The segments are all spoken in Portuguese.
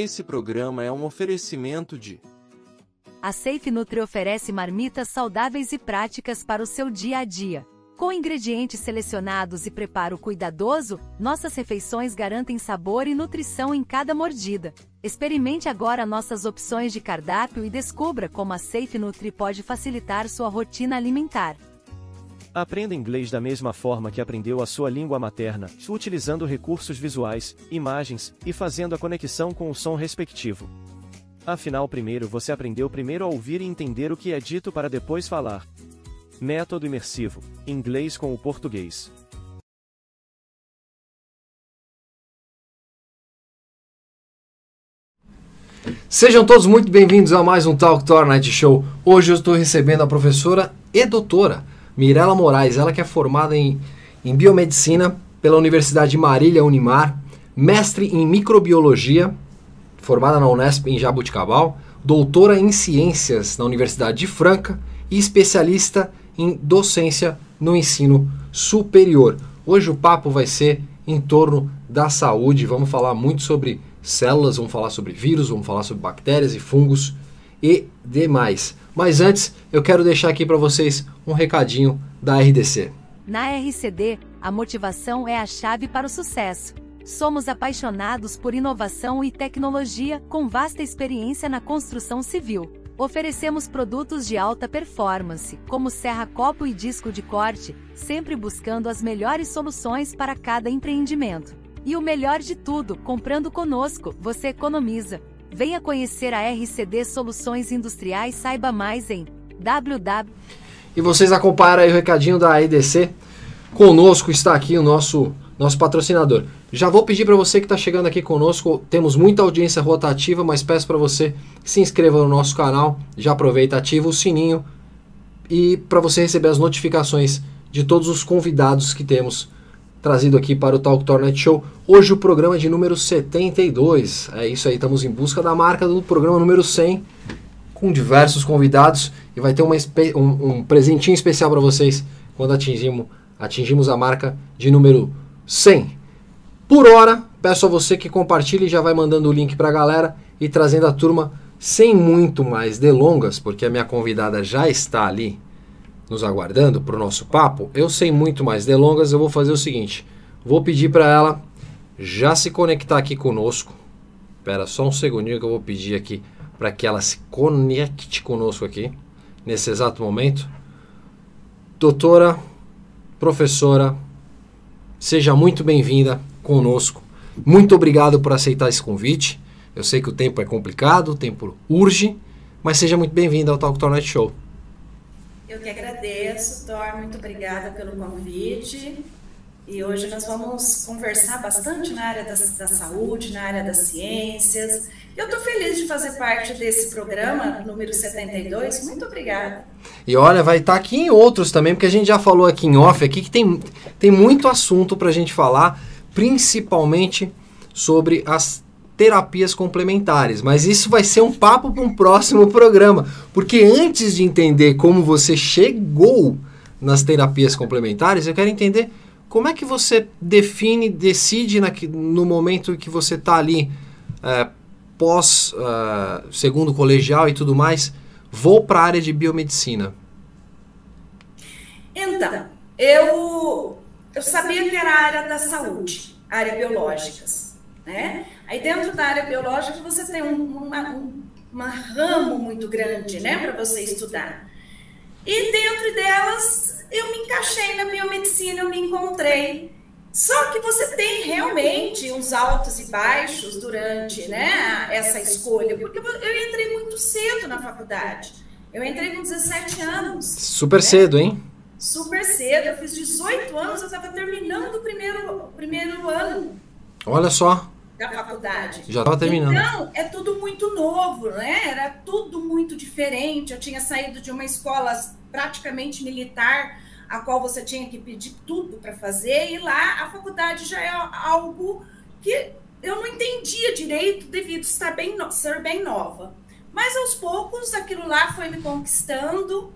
Esse programa é um oferecimento de A Safe Nutri oferece marmitas saudáveis e práticas para o seu dia a dia. Com ingredientes selecionados e preparo cuidadoso, nossas refeições garantem sabor e nutrição em cada mordida. Experimente agora nossas opções de cardápio e descubra como a Safe Nutri pode facilitar sua rotina alimentar. Aprenda inglês da mesma forma que aprendeu a sua língua materna, utilizando recursos visuais, imagens e fazendo a conexão com o som respectivo. Afinal, primeiro você aprendeu primeiro a ouvir e entender o que é dito para depois falar. Método imersivo: inglês com o português. Sejam todos muito bem-vindos a mais um Talk Tour Night Show. Hoje eu estou recebendo a professora e doutora Mirela Moraes, ela que é formada em, em biomedicina pela Universidade de Marília Unimar, mestre em microbiologia, formada na Unesp em Jabuticabal, doutora em ciências na Universidade de Franca e especialista em docência no ensino superior. Hoje o papo vai ser em torno da saúde, vamos falar muito sobre células, vamos falar sobre vírus, vamos falar sobre bactérias e fungos e demais. Mas antes, eu quero deixar aqui para vocês um recadinho da RDC. Na RCD, a motivação é a chave para o sucesso. Somos apaixonados por inovação e tecnologia, com vasta experiência na construção civil. Oferecemos produtos de alta performance, como serra-copo e disco de corte, sempre buscando as melhores soluções para cada empreendimento. E o melhor de tudo, comprando conosco, você economiza. Venha conhecer a RCD Soluções Industriais, saiba mais em www. E vocês acompanharam aí o recadinho da EDC. Conosco está aqui o nosso nosso patrocinador. Já vou pedir para você que está chegando aqui conosco, temos muita audiência rotativa, mas peço para você que se inscreva no nosso canal, já aproveita, ativa o sininho e para você receber as notificações de todos os convidados que temos trazido aqui para o Talk Tornet Show. Hoje o programa de número 72. É isso aí, estamos em busca da marca do programa número 100 com diversos convidados e vai ter uma, um, um presentinho especial para vocês quando atingimos, atingimos a marca de número 100. Por hora, peço a você que compartilhe e já vai mandando o link para a galera e trazendo a turma sem muito mais delongas, porque a minha convidada já está ali nos aguardando para o nosso papo. Eu sem muito mais delongas, eu vou fazer o seguinte: vou pedir para ela já se conectar aqui conosco. Espera só um segundinho que eu vou pedir aqui para que ela se conecte conosco aqui nesse exato momento. Doutora, professora, Seja muito bem-vinda conosco. Muito obrigado por aceitar esse convite. Eu sei que o tempo é complicado, o tempo urge, mas seja muito bem-vinda ao Talk Tornet Show. Eu que agradeço, Thor, muito obrigada pelo convite. E hoje nós vamos conversar bastante na área da, da saúde, na área das ciências. Eu estou feliz de fazer parte desse programa, número 72. Muito obrigada. E olha, vai estar tá aqui em outros também, porque a gente já falou aqui em off aqui que tem, tem muito assunto para a gente falar, principalmente sobre as terapias complementares. Mas isso vai ser um papo para um próximo programa, porque antes de entender como você chegou nas terapias complementares, eu quero entender como é que você define, decide na, no momento que você está ali, é, pós, uh, segundo colegial e tudo mais, vou para a área de biomedicina? Então, eu, eu sabia que era a área da saúde, área biológicas, né? Aí dentro da área biológica você tem um, uma, um uma ramo muito grande, né, para você estudar. E dentro delas eu me encaixei na biomedicina, eu me encontrei. Só que você tem realmente uns altos e baixos durante né, essa escolha, porque eu entrei muito cedo na faculdade. Eu entrei com 17 anos. Super né? cedo, hein? Super cedo. Eu fiz 18 anos, eu estava terminando o primeiro, o primeiro ano. Olha só. Da faculdade. Já estava terminando. Então, é tudo muito novo, né? Era tudo muito diferente. Eu tinha saído de uma escola praticamente militar, a qual você tinha que pedir tudo para fazer, e lá a faculdade já é algo que eu não entendia direito devido estar bem, ser bem nova. Mas aos poucos aquilo lá foi me conquistando,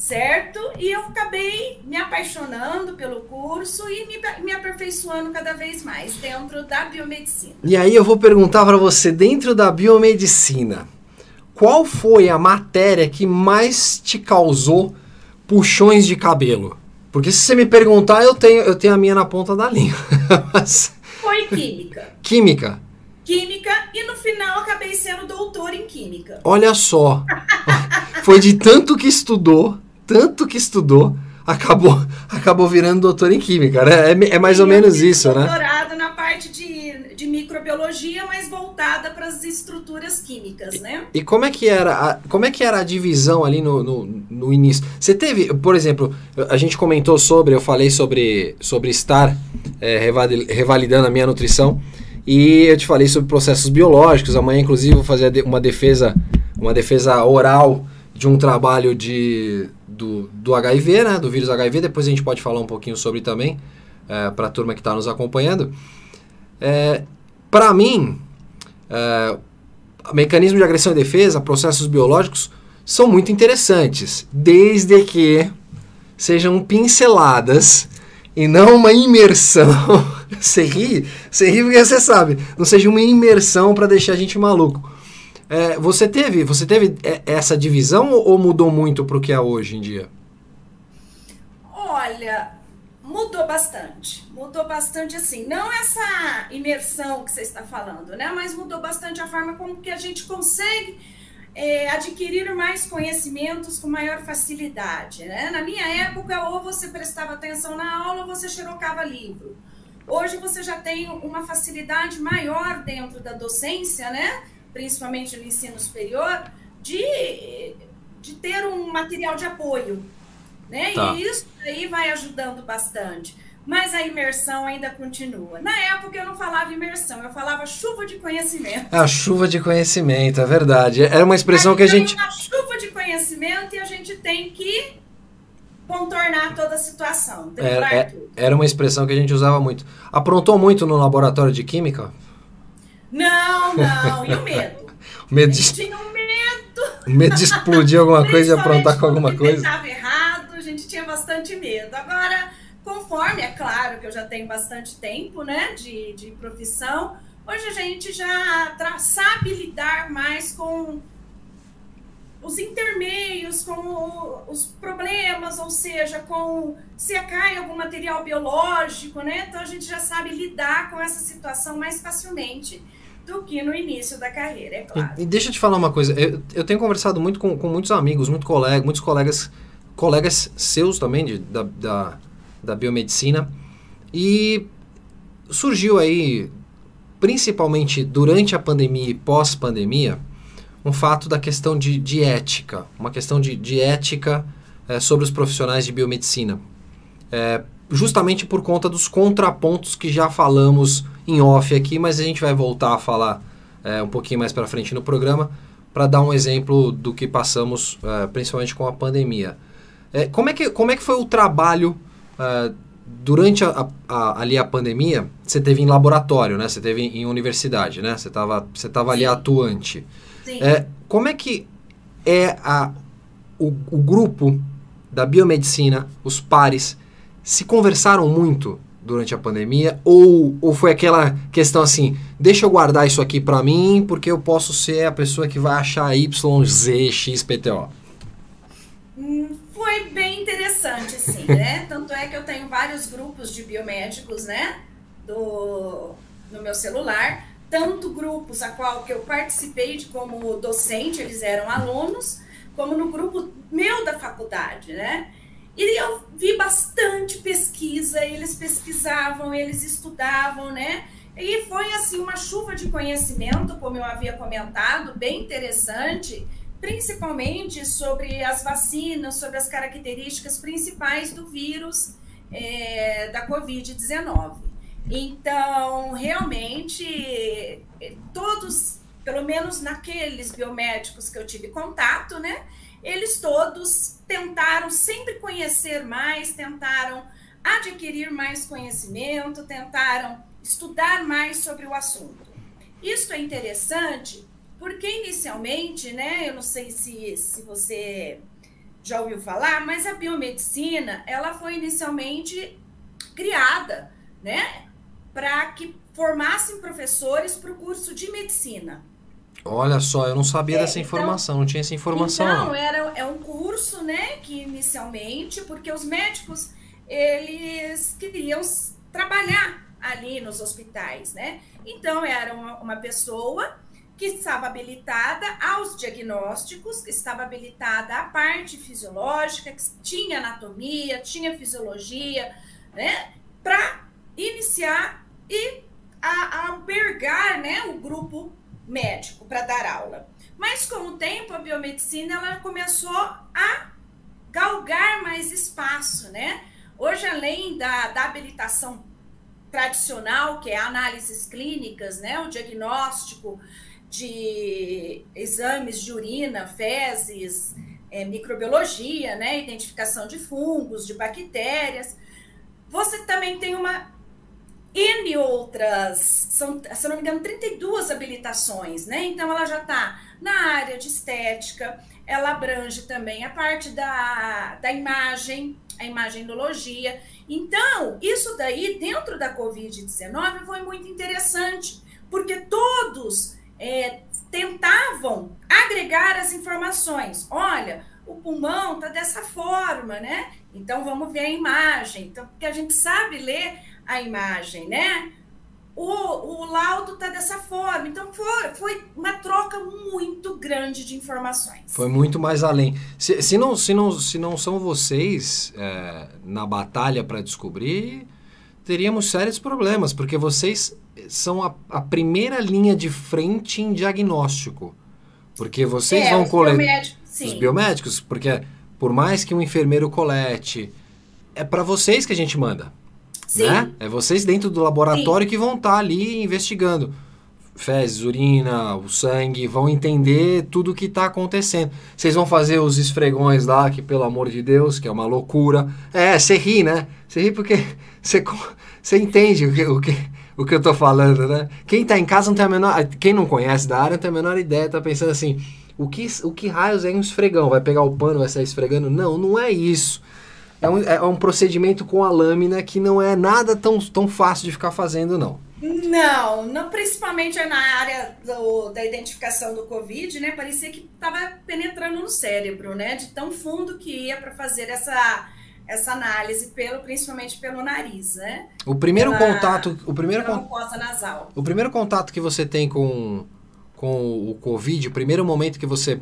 certo? E eu acabei me apaixonando pelo curso e me, me aperfeiçoando cada vez mais dentro da biomedicina. E aí eu vou perguntar para você, dentro da biomedicina, qual foi a matéria que mais te causou puxões de cabelo? Porque se você me perguntar, eu tenho, eu tenho a minha na ponta da língua. Mas... Foi química. Química? Química, e no final acabei sendo doutor em química. Olha só. Foi de tanto que estudou tanto que estudou, acabou, acabou virando doutor em química, né? É, é mais ou menos isso, doutorado né? Doutorado na parte de, de microbiologia, mas voltada para as estruturas químicas, né? E, e, como é que era a, como é que era a divisão ali no, no, no, início? Você teve, por exemplo, a gente comentou sobre, eu falei sobre, sobre estar é, revalidando a minha nutrição e eu te falei sobre processos biológicos. Amanhã, inclusive, vou fazer uma defesa, uma defesa oral de um trabalho de do, do HIV, né, do vírus HIV. Depois a gente pode falar um pouquinho sobre também, é, para a turma que está nos acompanhando. É, para mim, é, mecanismo de agressão e defesa, processos biológicos, são muito interessantes, desde que sejam pinceladas e não uma imersão. você ri, você ri porque você sabe, não seja uma imersão para deixar a gente maluco. É, você teve, você teve é, essa divisão ou mudou muito para o que é hoje em dia? Olha, mudou bastante. Mudou bastante assim, não essa imersão que você está falando, né? Mas mudou bastante a forma como que a gente consegue é, adquirir mais conhecimentos com maior facilidade, né? Na minha época, ou você prestava atenção na aula ou você xerocava livro. Hoje você já tem uma facilidade maior dentro da docência, né? Principalmente no ensino superior, de, de ter um material de apoio. Né? Tá. E isso aí vai ajudando bastante. Mas a imersão ainda continua. Na época eu não falava imersão, eu falava chuva de conhecimento. A chuva de conhecimento, é verdade. Era uma expressão que a gente. Uma chuva de conhecimento e a gente tem que contornar toda a situação. Era, é, era uma expressão que a gente usava muito. Aprontou muito no laboratório de química? Não, não. E o medo? o medo de... Tinha um medo. O medo de explodir alguma coisa e aprontar com alguma coisa. estava errado, a gente tinha bastante medo. Agora, conforme, é claro que eu já tenho bastante tempo, né, de, de profissão, hoje a gente já sabe lidar mais com os intermeios, com os problemas, ou seja, com se cai algum material biológico, né? Então a gente já sabe lidar com essa situação mais facilmente do que no início da carreira, é claro. E, e deixa eu te falar uma coisa, eu, eu tenho conversado muito com, com muitos amigos, muito colega, muitos colegas, colegas seus também de, da, da, da biomedicina, e surgiu aí, principalmente durante a pandemia e pós-pandemia, um fato da questão de, de ética, uma questão de, de ética é, sobre os profissionais de biomedicina. É, justamente por conta dos contrapontos que já falamos em off aqui, mas a gente vai voltar a falar é, um pouquinho mais para frente no programa para dar um exemplo do que passamos, é, principalmente com a pandemia. É, como, é que, como é que foi o trabalho é, durante a, a, ali a pandemia? Você teve em laboratório, né? Você teve em, em universidade, né? Você estava você tava ali atuante. É, como é que é a, o, o grupo da biomedicina, os pares, se conversaram muito durante a pandemia ou, ou foi aquela questão assim, deixa eu guardar isso aqui para mim porque eu posso ser a pessoa que vai achar Y, Z, X, PTO? Hum, foi bem interessante, sim, né? Tanto é que eu tenho vários grupos de biomédicos, né? Do, no meu celular tanto grupos a qual que eu participei de como docente, eles eram alunos, como no grupo meu da faculdade, né? E eu vi bastante pesquisa, eles pesquisavam, eles estudavam, né? E foi assim uma chuva de conhecimento, como eu havia comentado, bem interessante, principalmente sobre as vacinas, sobre as características principais do vírus é, da Covid-19. Então, realmente, todos, pelo menos naqueles biomédicos que eu tive contato, né? Eles todos tentaram sempre conhecer mais, tentaram adquirir mais conhecimento, tentaram estudar mais sobre o assunto. Isso é interessante porque inicialmente, né, eu não sei se, se você já ouviu falar, mas a biomedicina, ela foi inicialmente criada, né, para que formassem professores para o curso de medicina. Olha só, eu não sabia É, dessa então- informação, não tinha essa informação. Então, não. era, é um curso, né, que inicialmente, porque os médicos, eles queriam trabalhar ali nos hospitais, né? Então, era uma, uma pessoa que estava habilitada aos diagnósticos, que estava habilitada à parte fisiológica, que tinha anatomia, tinha fisiologia, né? Para iniciar e a, a albergar, né, o grupo médico para dar aula. Mas com o tempo a biomedicina ela começou a galgar mais espaço, né? Hoje, além da, da habilitação tradicional, que é análises clínicas, né? O diagnóstico de exames de urina, fezes, é, microbiologia, né? Identificação de fungos, de bactérias. Você também tem uma N outras, são, se não me engano, 32 habilitações, né? Então ela já está na área de estética, ela abrange também a parte da, da imagem, a imagenologia. Então, isso daí, dentro da Covid-19, foi muito interessante, porque todos é, tentavam agregar as informações. Olha, o pulmão está dessa forma, né? Então vamos ver a imagem. Então, porque a gente sabe ler a imagem, né? O, o laudo está dessa forma. Então foi, foi uma troca muito grande de informações. Foi muito mais além. Se, se, não, se, não, se não são vocês é, na batalha para descobrir, teríamos sérios problemas, porque vocês são a, a primeira linha de frente em diagnóstico. Porque vocês É, vão os coletar. Os biomédicos, porque por mais que um enfermeiro colete, é para vocês que a gente manda. Sim. Né? É vocês dentro do laboratório que vão estar ali investigando. Fezes, urina, o sangue, vão entender tudo o que está acontecendo. Vocês vão fazer os esfregões lá, que pelo amor de Deus, que é uma loucura. É, você ri, né? Você ri porque você, você entende o que, o, que, o que eu tô falando, né? Quem tá em casa não tem a menor. Quem não conhece da área não tem a menor ideia, tá pensando assim. O que, o que raios é um esfregão? Vai pegar o pano, vai sair esfregando? Não, não é isso. É um, é um procedimento com a lâmina que não é nada tão, tão fácil de ficar fazendo, não. Não, não, principalmente na área do- da identificação do Covid, né? Parecia que estava penetrando no cérebro, né? De tão fundo que ia para fazer essa, essa análise, pelo, principalmente pelo nariz, né? O primeiro Pela- contato, o primeiro, con- nasal. o primeiro contato que você tem com, com o Covid, o primeiro momento que você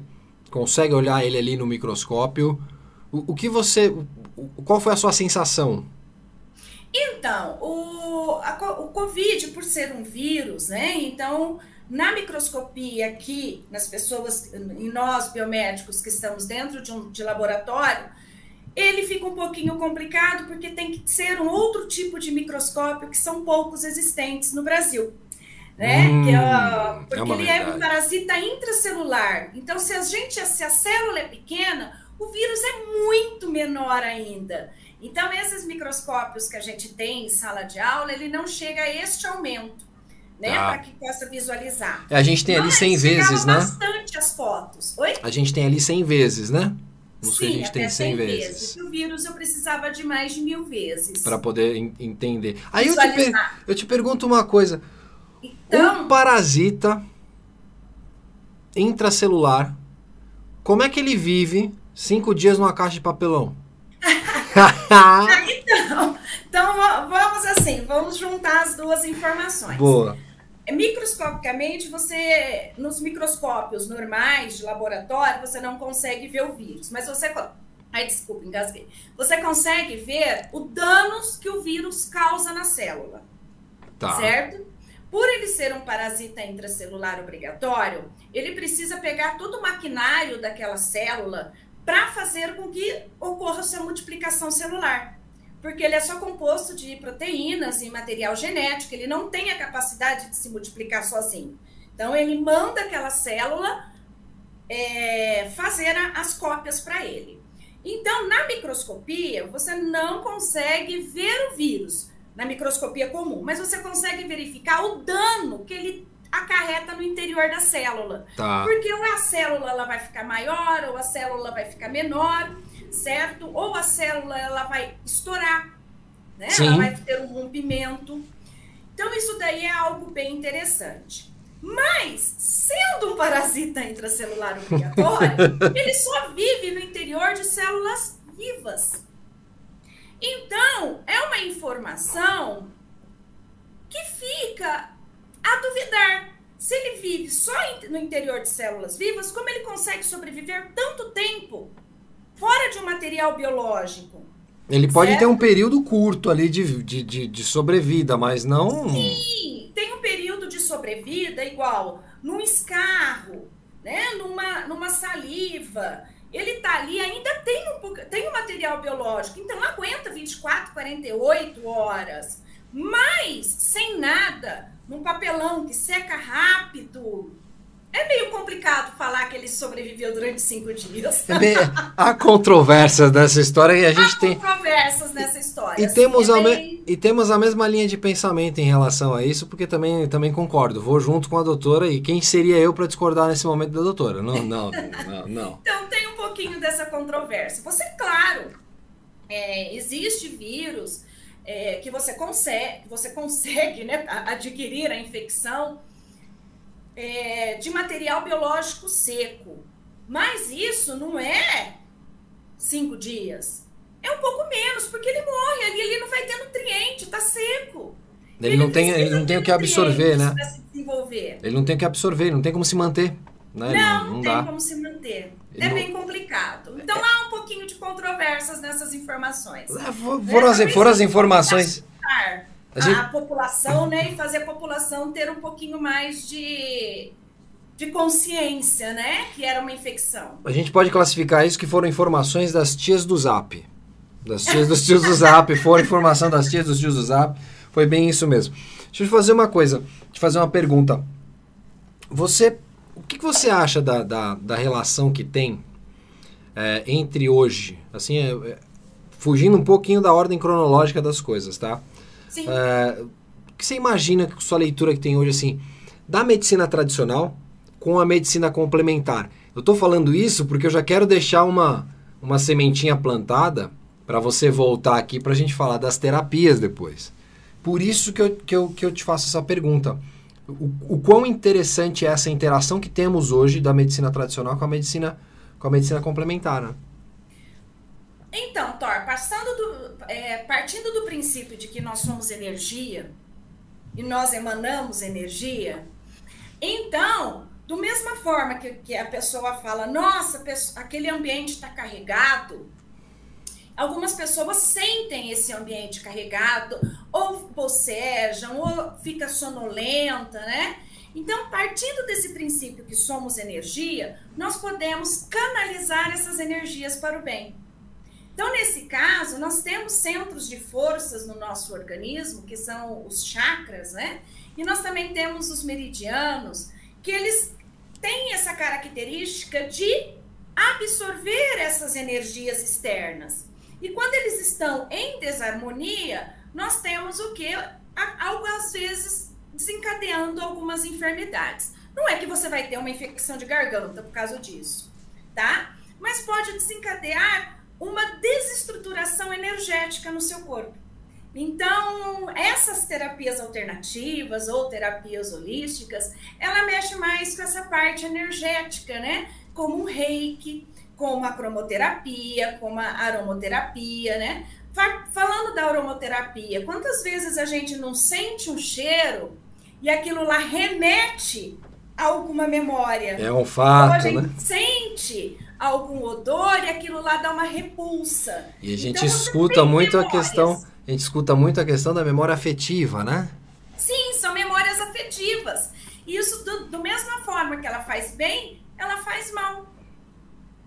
consegue olhar ele ali no microscópio, o, o que você, qual foi a sua sensação? Então, o, a o Covid, por ser um vírus, né? Então, na microscopia aqui, nas pessoas, em nós biomédicos que estamos dentro de um de laboratório, ele fica um pouquinho complicado porque tem que ser um outro tipo de microscópio que são poucos existentes no Brasil. Né? Hum, Que, ó, é porque uma ele é um verdade. parasita intracelular. Então, se a gente, se a célula é pequena, o vírus é muito menor ainda. Então, esses microscópios que a gente tem em sala de aula, ele não chega a este aumento, né? Tá. Para que possa visualizar. É, a gente tem ali Mas 100 chegava vezes, né? bastante as fotos. Oi? A gente tem ali 100 vezes, né? Os que a Sim, gente tem até 100 100 vezes. E o vírus eu precisava de mais de mil vezes. Para poder en- entender. Aí eu te, eu te pergunto uma coisa. Então, Um parasita intracelular, como é que ele vive cinco dias numa caixa de papelão? então va- vamos assim, vamos juntar as duas informações. Boa. Microscopicamente, você, nos microscópios normais de laboratório, você não consegue ver o vírus, mas você. Ai, desculpa, engasguei. Você consegue ver o danos que o vírus causa na célula. Tá. certo? Por ele ser um parasita intracelular obrigatório, ele precisa pegar todo o maquinário daquela célula para fazer com que ocorra sua multiplicação celular. Porque ele é só composto de proteínas e material genético, ele não tem a capacidade de se multiplicar sozinho. Então, ele manda aquela célula é, fazer a- as cópias para ele. Então, na microscopia, você não consegue ver o vírus na microscopia comum, mas você consegue verificar o dano que ele acarreta no interior da célula. Tá. Porque ou a célula ela vai ficar maior, ou a célula vai ficar menor, certo? Ou a célula ela vai estourar, né? Sim. Ela vai ter um rompimento. Então isso daí é algo bem interessante. Mas, sendo um parasita intracelular obrigatório, ele só vive no interior de células vivas. Então, é uma informação que fica a duvidar. Se ele vive só no interior de células vivas, como ele consegue sobreviver tanto tempo fora de um material biológico? Ele pode Certo. ter um período curto ali de, de, de, de sobrevida, mas não. Sim, tem um período de sobrevida igual num escarro, né? numa, numa saliva. Ele tá ali, ainda tem um, pouco- tem um material biológico, então aguenta 24, 48 horas. Mas sem nada, num papelão que seca rápido. É meio complicado falar que ele sobreviveu durante cinco dias. É bem- Há controvérsias dessa história e a gente Há tem. controvérsias nessa história. E assim, temos, é a me- bem- e temos a mesma linha de pensamento em relação a isso, porque também, também concordo. Vou junto com a doutora e quem seria eu para discordar nesse momento da doutora? Não, não, não, não. Então tem um pouquinho dessa controvérsia. Você, claro, é, existe vírus é, que você consegue, que você consegue né, adquirir a infecção é, de material biológico seco. Mas isso não é cinco dias. É um pouco menos, porque ele morre ali, ele não vai ter nutriente, tá seco. Ele não tem, ele não tem o que absorver, né? Ele não tem o que absorver, ele não tem como se manter. Né? Não, não, não dá. tem como se manter. Ele É não- bem complicado. Então há um pouquinho de controvérsias nessas informações. For- Foram as, foram as informações. A, A gente- a população, né? E fazer a população ter um pouquinho mais de, de consciência, né? Que era uma infecção. A gente pode classificar isso que foram informações das tias do Zap. Das tias dos tios do Zap. Foram informação das tias dos tios do Zap. Foi bem isso mesmo. Deixa eu te fazer uma coisa. Te fazer uma pergunta. Você. O que, que você acha da, da, da relação que tem é, entre hoje? Assim, é, é, fugindo um pouquinho da ordem cronológica das coisas, tá? Sim. É, o que você imagina com sua leitura que tem hoje, assim, da medicina tradicional com a medicina complementar? Eu tô falando isso porque eu já quero deixar uma, uma sementinha plantada para você voltar aqui para a gente falar das terapias depois. Por isso que eu, que eu, que eu te faço essa pergunta. O, o quão interessante é essa interação que temos hoje da medicina tradicional com a medicina, com a medicina complementar, né? Então, Thor, passando do, é, partindo do princípio de que nós somos energia e nós emanamos energia, então, do mesma forma que, que a pessoa fala, nossa, pesso- aquele ambiente está carregado, algumas pessoas sentem esse ambiente carregado, ou bocejam, ou fica sonolenta, né? Então, partindo desse princípio que somos energia, nós podemos canalizar essas energias para o bem. Então, nesse caso, nós temos centros de forças no nosso organismo, que são os chakras, né? E nós também temos os meridianos, que eles têm essa característica de absorver essas energias externas. E quando eles estão em desarmonia, nós temos o que? Algo às vezes desencadeando algumas enfermidades. Não é que você vai ter uma infecção de garganta por causa disso, tá? Mas pode desencadear uma desestruturação energética no seu corpo. Então, essas terapias alternativas ou terapias holísticas, ela mexe mais com essa parte energética, né? Como um reiki, como a cromoterapia, como a aromoterapia, né? Fa- Falando da aromoterapia, quantas vezes a gente não sente um cheiro e aquilo lá remete a alguma memória? É um Ou a fato, gente né? sente algum odor e aquilo lá dá uma repulsa. E a gente Então, escuta muito a memórias. questão, a gente escuta muito a questão da memória afetiva, né? Sim, são memórias afetivas. E isso, do, do mesma forma que ela faz bem, ela faz mal.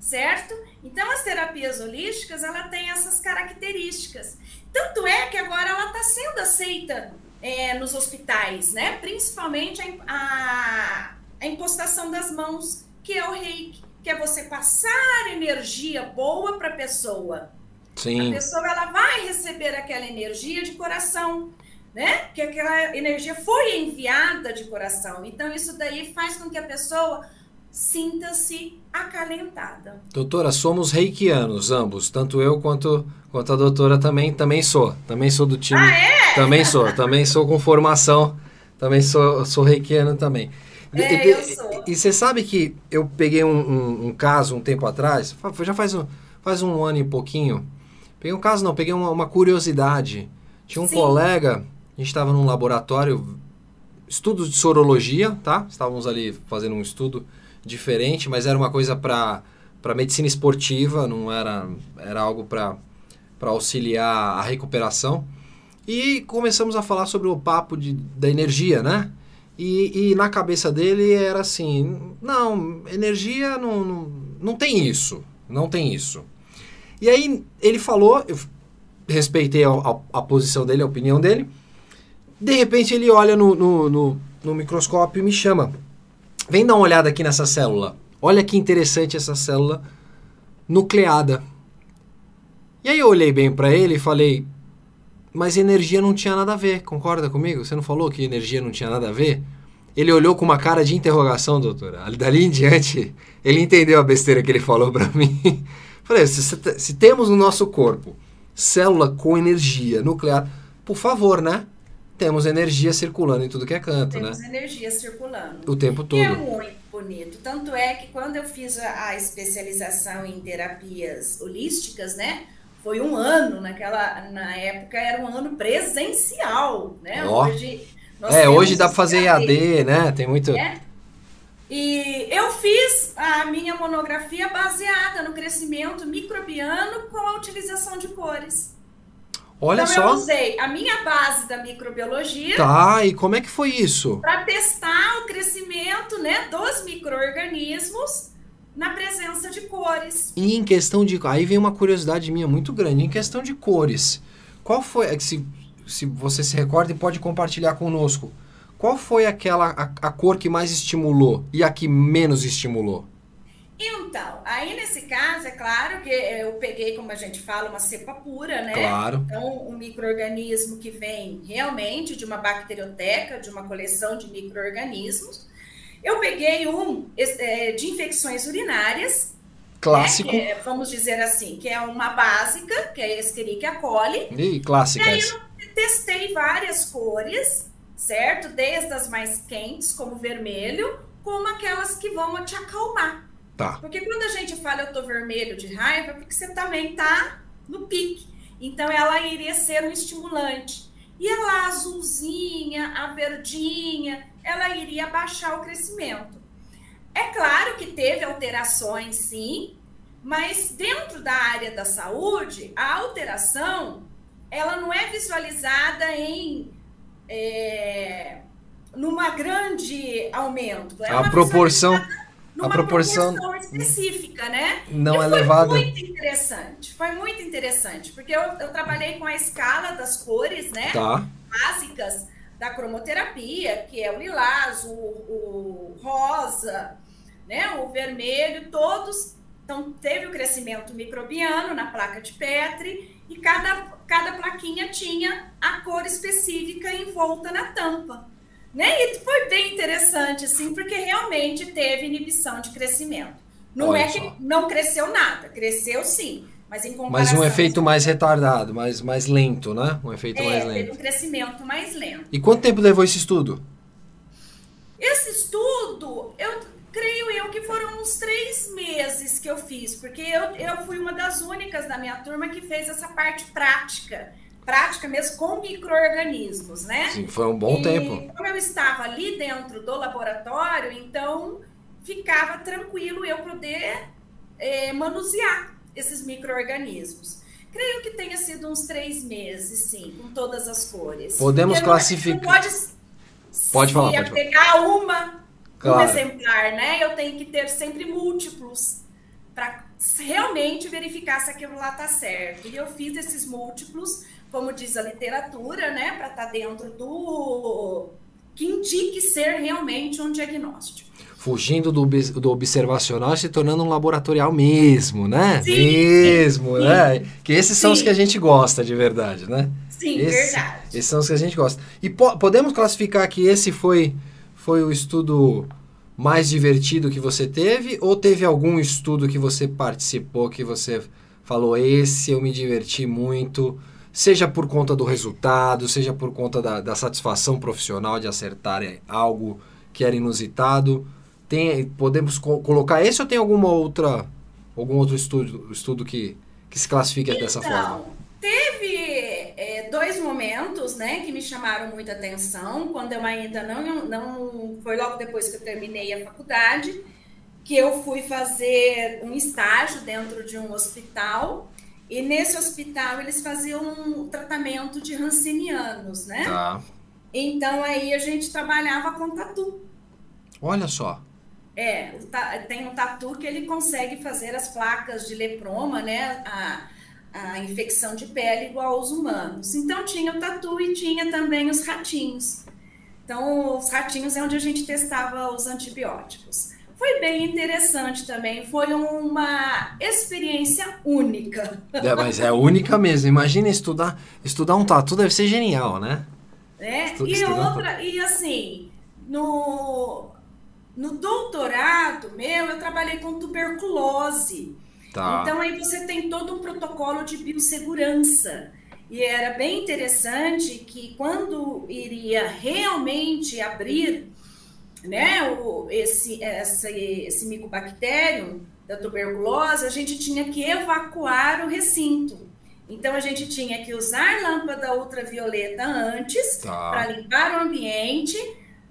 Certo? Então, as terapias holísticas, ela tem essas características. Tanto é que agora ela está sendo aceita é, nos hospitais, né? Principalmente a, a, a impostação das mãos, que é o reiki, que é você passar energia boa para a pessoa. A Sim. pessoa ela vai receber aquela energia de coração. né? Que aquela energia foi enviada de coração. Então, isso daí faz com que a pessoa sinta-se acalentada. Doutora, somos reikianos ambos, tanto eu quanto, quanto a doutora também, também sou. Também sou do time. Ah, é? Também sou, também sou com formação, também sou, sou reikiano também. É, e, eu sou. E você sabe que eu peguei um, um, um caso um tempo atrás, já faz um, faz um ano e pouquinho. Peguei um caso, não, peguei uma, uma curiosidade. Tinha um Sim. colega, a gente estava num laboratório, estudos de sorologia, tá? Estávamos ali fazendo um estudo diferente, mas era uma coisa para para medicina esportiva, não era era algo para para auxiliar a recuperação. E começamos a falar sobre o papo de, da energia, né? E, e na cabeça dele era assim: não, energia não, não, não tem isso. Não tem isso. E aí ele falou, eu respeitei a, a, a posição dele, a opinião dele. De repente ele olha no, no, no, no microscópio e me chama. Vem dar uma olhada aqui nessa célula. Olha que interessante essa célula nucleada. E aí eu olhei bem para ele e falei: mas energia não tinha nada a ver, concorda comigo? Você não falou que energia não tinha nada a ver? Ele olhou com uma cara de interrogação, doutora. Ali- Dali em diante, ele entendeu a besteira que ele falou pra mim. Falei, se, se- se temos no nosso corpo célula com energia nuclear, por favor, né? Temos energia circulando em tudo que é canto, Temos né? energia circulando. O tempo E é todo. muito bonito. Tanto é que quando eu fiz a, a especialização em terapias holísticas, né? Foi um ano, naquela, na época era um ano presencial, né? Ó. Hoje. É, temos hoje dá pra fazer EAD, EAD, né? Tem muito. né? E eu fiz a minha monografia baseada no crescimento microbiano com a utilização de cores. Olha então eu só. usei a minha base da microbiologia Tá, e como é que foi isso? para testar o crescimento né, dos micro-organismos na presença de cores. E em questão de. Aí vem uma curiosidade minha muito grande. Em questão de cores, qual foi. é Se, se você se recorda e pode compartilhar conosco. Qual foi aquela a, a cor que mais estimulou e a que menos estimulou? Então, aí nesse caso, é claro que eu peguei, como a gente fala, uma cepa pura, né? Claro. Então, um microorganismo que vem realmente de uma bacterioteca, de uma coleção de microorganismos. Eu peguei um eh, de infecções urinárias, Clássico. né, que é, vamos dizer assim, que é uma básica, que é a Escherichia coli. E clássica E aí essa. Testei várias cores, certo? Desde as mais quentes, como vermelho, como aquelas que vão te acalmar. Tá. Porque quando a gente fala eu tô vermelho de raiva, é porque você também tá no pique. Então ela iria ser um estimulante. E ela azulzinha, a verdinha, ela iria baixar o crescimento. É claro que teve alterações, sim, mas dentro da área da saúde, a alteração ela não é visualizada em é, numa grande aumento. É A proporção numa proporção- específica, né? não E é foi levada. muito interessante, foi muito interessante, porque eu, eu trabalhei com a escala das cores, né? Tá. básicas da cromoterapia, que é o lilás, o, o rosa, né, o vermelho, todos. Então, teve o crescimento microbiano na placa de Petri e cada, cada plaquinha tinha a cor específica envolta na tampa. Né? E foi bem interessante, assim, porque realmente teve inibição de crescimento. Não Olha é que só. não cresceu nada, cresceu sim, mas em Mas comparação... um efeito mais retardado, mais, mais lento, né? Um efeito mais É, teve lento. um crescimento mais lento. E quanto tempo levou esse estudo? Esse estudo, eu creio eu que foram uns três meses que eu fiz, porque eu, eu fui uma das únicas da minha turma que fez essa parte prática, prática mesmo com micro-organismos, né? Sim, foi um bom e, tempo. Como eu estava ali dentro do laboratório, então ficava tranquilo eu poder eh, manusear esses micro-organismos. Creio que tenha sido uns três meses, sim, com todas as cores. Podemos Porque não- classificar- Não pode, Pode falar, pode falar. pegar uma, Claro. um exemplar, né? Eu tenho que ter sempre múltiplos para realmente verificar se aquilo lá tá certo. E eu fiz esses múltiplos, como diz a literatura, né? Para estar dentro do que indique ser realmente um diagnóstico. Fugindo do, do observacional e se tornando um laboratorial mesmo, né? Sim, mesmo, sim, né? Que esses são os Sim. que a gente gosta de verdade, né? Sim, Esse- verdade. Esses são os que a gente gosta. E po- podemos classificar que esse foi, foi o estudo mais divertido que você teve? Ou teve algum estudo que você participou que você falou, esse eu me diverti muito, seja por conta do resultado, seja por conta da, da satisfação profissional de acertar algo que era inusitado? Tem, podemos co- colocar esse ou tem alguma outra, algum outro estudo, estudo que, que se classifique dessa forma? Então, teve é, dois momentos, né, que me chamaram muita atenção, quando eu ainda não, não, foi logo depois que eu terminei a faculdade, que eu fui fazer um estágio dentro de um hospital, e nesse hospital eles faziam um tratamento de rancinianos, né? Tá. Então aí a gente trabalhava com tatu. Olha só. É, tem um tatu que ele consegue fazer as placas de leproma, né? A, a infecção de pele igual aos humanos. Então tinha o tatu e tinha também os ratinhos. Então, os ratinhos é onde a gente testava os antibióticos. Foi bem interessante também, foi uma experiência única. É, mas é única mesmo. Imagina estudar, estudar um tatu deve ser genial, né? né? Estu- E outra, e assim, no, no doutorado meu, eu trabalhei com tuberculose. Tá. Então aí você tem todo um protocolo de biossegurança. E era bem interessante que quando iria realmente abrir né, o, esse, essa, esse micobactério da tuberculose, a gente tinha que evacuar o recinto. Então a gente tinha que usar lâmpada ultravioleta antes Tá. para limpar o ambiente,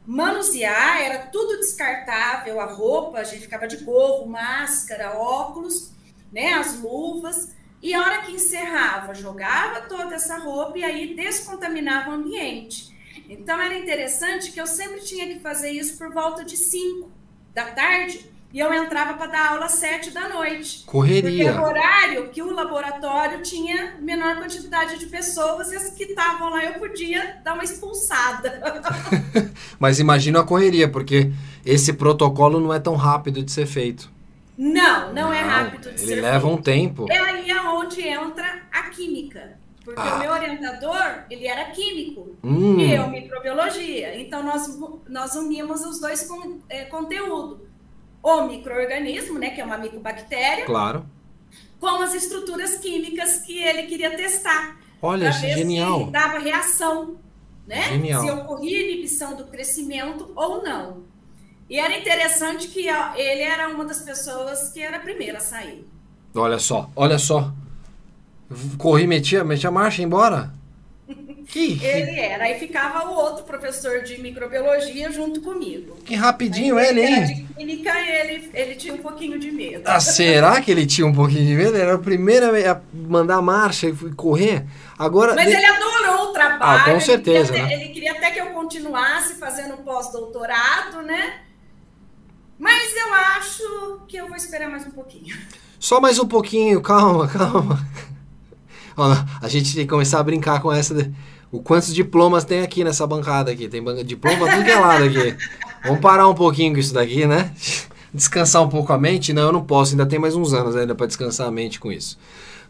manusear, era tudo descartável, a roupa, a gente ficava de gorro, máscara, óculos, né, as luvas, e a hora que encerrava, jogava toda essa roupa e aí descontaminava o ambiente. Então era interessante que eu sempre tinha que fazer isso por volta de 5 da tarde e eu entrava para dar aula às 7 da noite. Porque era o Correria. horário que o laboratório tinha menor quantidade de pessoas e as que estavam lá eu podia dar uma expulsada. Mas imagina a correria, porque esse protocolo não é tão rápido de ser feito. Não, não, é rápido de Ele ser leva feito. um tempo. É aí aonde entra a química. Porque Ah. o meu orientador, ele era químico Hum, e eu microbiologia. Então nós, nós unimos os dois com, é, conteúdo. O microorganismo, né, que é uma micobactéria, claro. com as estruturas químicas que ele queria testar. Olha, genial. se dava reação, né? Genial. Se ocorria inibição do crescimento ou não. E era interessante que ele era uma das pessoas que era a primeira a sair. Olha só, olha só. Corri, metia, metia marcha e embora. Que, Ele era. Aí ficava o outro professor de microbiologia junto comigo. que rapidinho Aí ele, hein? química ele, ele tinha um pouquinho de medo. Ah, será que ele tinha um pouquinho de medo? Ele era o primeiro a mandar marcha e correr. Agora. Mas de- ele adorou o trabalho. Ah, com ele certeza, queria até- né? Ele queria até que eu continuasse fazendo pós-doutorado, né? Mas eu acho que eu vou esperar mais um pouquinho. Só mais um pouquinho, calma, calma. A gente tem que começar a brincar com essa. de- O quantos diplomas tem aqui nessa bancada aqui? Tem ban- diploma tudo que é lado aqui. Vamos parar um pouquinho com isso daqui, né? Descansar um pouco a mente? Não, eu não posso, ainda tem mais uns anos ainda para descansar a mente com isso.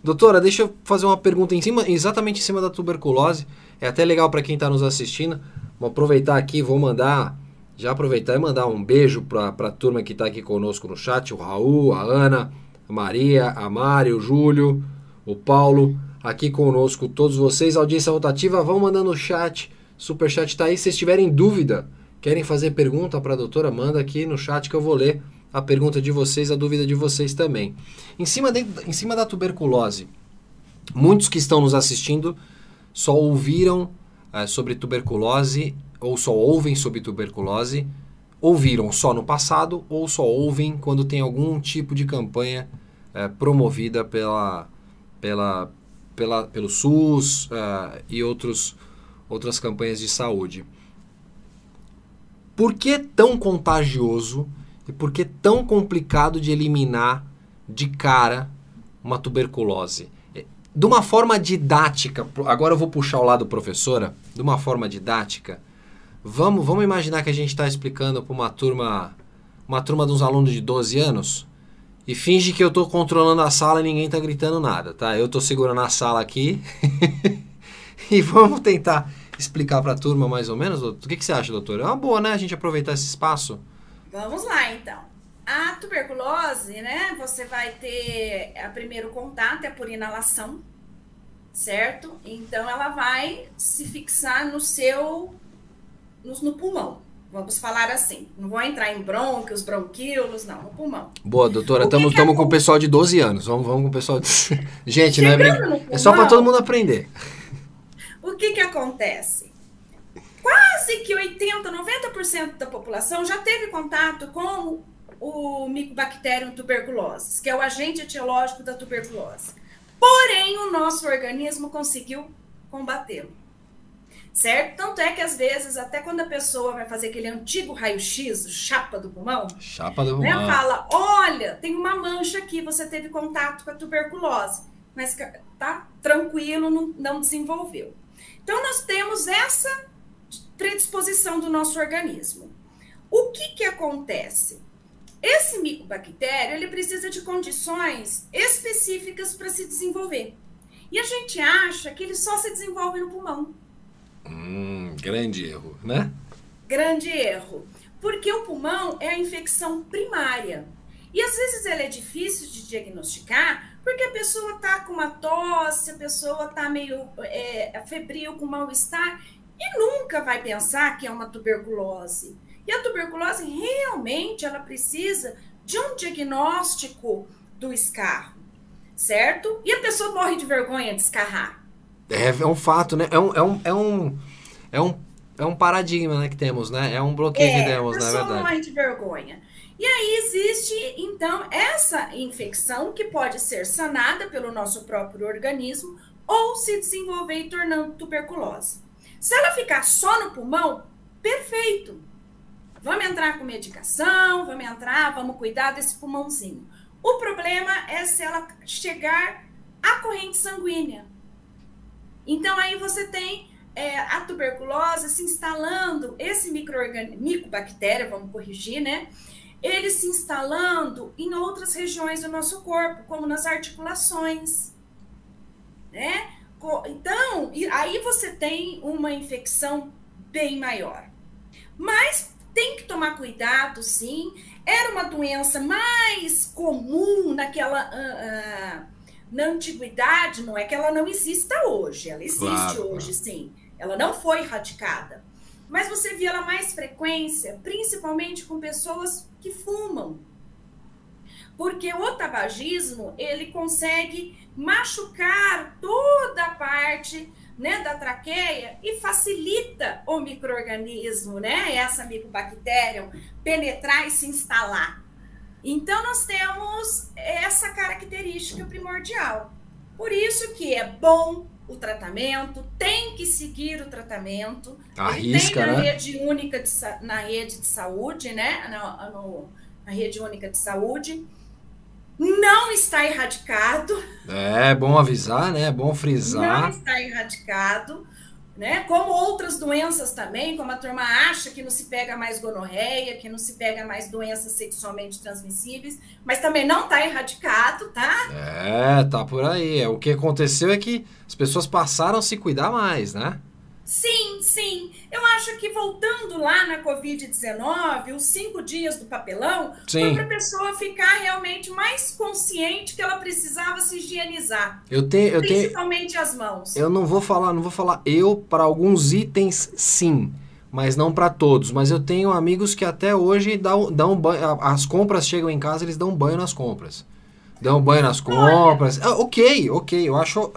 Doutora, deixa eu fazer uma pergunta em cima, exatamente em cima da tuberculose. É até legal para quem está nos assistindo. Vou aproveitar aqui, vou mandar, já aproveitar e mandar um beijo para a turma que está aqui conosco no chat, o Raul, a Ana, a Maria, a Mari, o Júlio, o Paulo, aqui conosco, todos vocês. Audiência rotativa, vão mandando o chat, super chat tá aí. Se vocês tiverem dúvida, querem fazer pergunta para a doutora, manda aqui no chat que eu vou ler a pergunta de vocês, a dúvida de vocês também. Em cima, de, em cima da tuberculose, muitos que estão nos assistindo só ouviram eh, sobre tuberculose ou só ouvem sobre tuberculose, ouviram só no passado ou só ouvem quando tem algum tipo de campanha eh, promovida pela, pela, pela, pelo SUS eh, e outros, outras campanhas de saúde. Por que tão contagioso e por que tão complicado de eliminar de cara uma tuberculose? Eh, De uma forma didática, agora eu vou puxar o lado professora, de uma forma didática, Vamos, vamos imaginar que a gente está explicando para uma turma, uma turma de uns alunos de 12 anos e finge que eu estou controlando a sala e ninguém está gritando nada, tá? Eu estou segurando a sala aqui e vamos tentar explicar para a turma mais ou menos. O que, que você acha, doutor? É uma boa, né? A gente aproveitar esse espaço. Vamos lá, então. A tuberculose, né? Você vai ter a primeiro contato é por inalação, certo? Então ela vai se fixar no seu no, no pulmão. Vamos falar assim. Não vou entrar em brônquios, bronquíolos, não, no pulmão. Boa, doutora. Estamos é com o pessoal de 12 anos. Vamos, vamos com o pessoal de... Gente, não é, brin... é só para todo mundo aprender. O que que acontece? Quase que 80, 90% da população já teve contato com o Mycobacterium tuberculosis, que é o agente etiológico da tuberculose. Porém, o nosso organismo conseguiu combatê-lo. Certo? Tanto é que às vezes, até quando a pessoa vai fazer aquele antigo raio-x, chapa do pulmão, Chapa do né, pulmão. fala: olha, tem uma mancha aqui, você teve contato com a tuberculose, mas tá tranquilo, não, não desenvolveu. Então, nós temos essa predisposição do nosso organismo. O que, que acontece? Esse micobactério ele precisa de condições específicas para se desenvolver. E a gente acha que ele só se desenvolve no pulmão. Hum, grande erro, né? Grande erro. Porque o pulmão é a infecção primária. E às vezes ela é difícil de diagnosticar porque a pessoa está com uma tosse, a pessoa está meio é, febril, com mal-estar e nunca vai pensar que é uma tuberculose. E a tuberculose realmente ela precisa de um diagnóstico do escarro, certo? E a pessoa morre de vergonha de escarrar. É, é um fato, né? É um, é um, é um, é um, é um paradigma né, que temos, né? É um bloqueio que temos, na pessoa verdade. morre de vergonha. E aí existe, então, essa infecção que pode ser sanada pelo nosso próprio organismo ou se desenvolver e tornando tuberculose. Se ela ficar só no pulmão, perfeito. Vamos entrar com medicação, vamos entrar, vamos cuidar desse pulmãozinho. O problema é se ela chegar à corrente sanguínea. Então aí você tem é, a tuberculose se instalando, esse micobactéria, vamos corrigir, né? Ele se instalando em outras regiões do nosso corpo, como nas articulações, né? Então, aí você tem uma infecção bem maior. Mas tem que tomar cuidado, sim. Era uma doença mais comum naquela. Uh, uh, na antiguidade, não é que ela não exista hoje, ela existe Claro, hoje, sim. Ela não foi erradicada. Mas você via ela mais frequência, principalmente com pessoas que fumam. Porque o tabagismo, ele consegue machucar toda a parte né, da traqueia e facilita o microorganismo, né, essa micobactéria, penetrar e se instalar. Então, nós temos essa característica primordial. Por isso que é bom o tratamento, tem que seguir o tratamento. Arrisca, tem na né? rede única de, na rede de saúde, né? Na, no, na rede única de saúde. Não está erradicado. É bom avisar, né? É bom frisar. Não está erradicado. Né? Como outras doenças também, como a turma acha que não se pega mais gonorreia, que não se pega mais doenças sexualmente transmissíveis, mas também não está erradicado, tá? É, tá por aí. É, o que aconteceu é que as pessoas passaram a se cuidar mais, né? Sim, sim. Eu acho que voltando lá na Covid-19, os cinco dias do papelão, Sim. foi para a pessoa ficar realmente mais consciente que ela precisava se higienizar, Eu tenho, eu tenho, principalmente as mãos. eu não vou falar, não vou falar eu para alguns itens, sim, mas não para todos. Mas eu tenho amigos que até hoje dão, dão banho, as compras chegam em casa, eles dão banho nas compras, dão banho nas compras. Ah, ok, ok. Eu acho,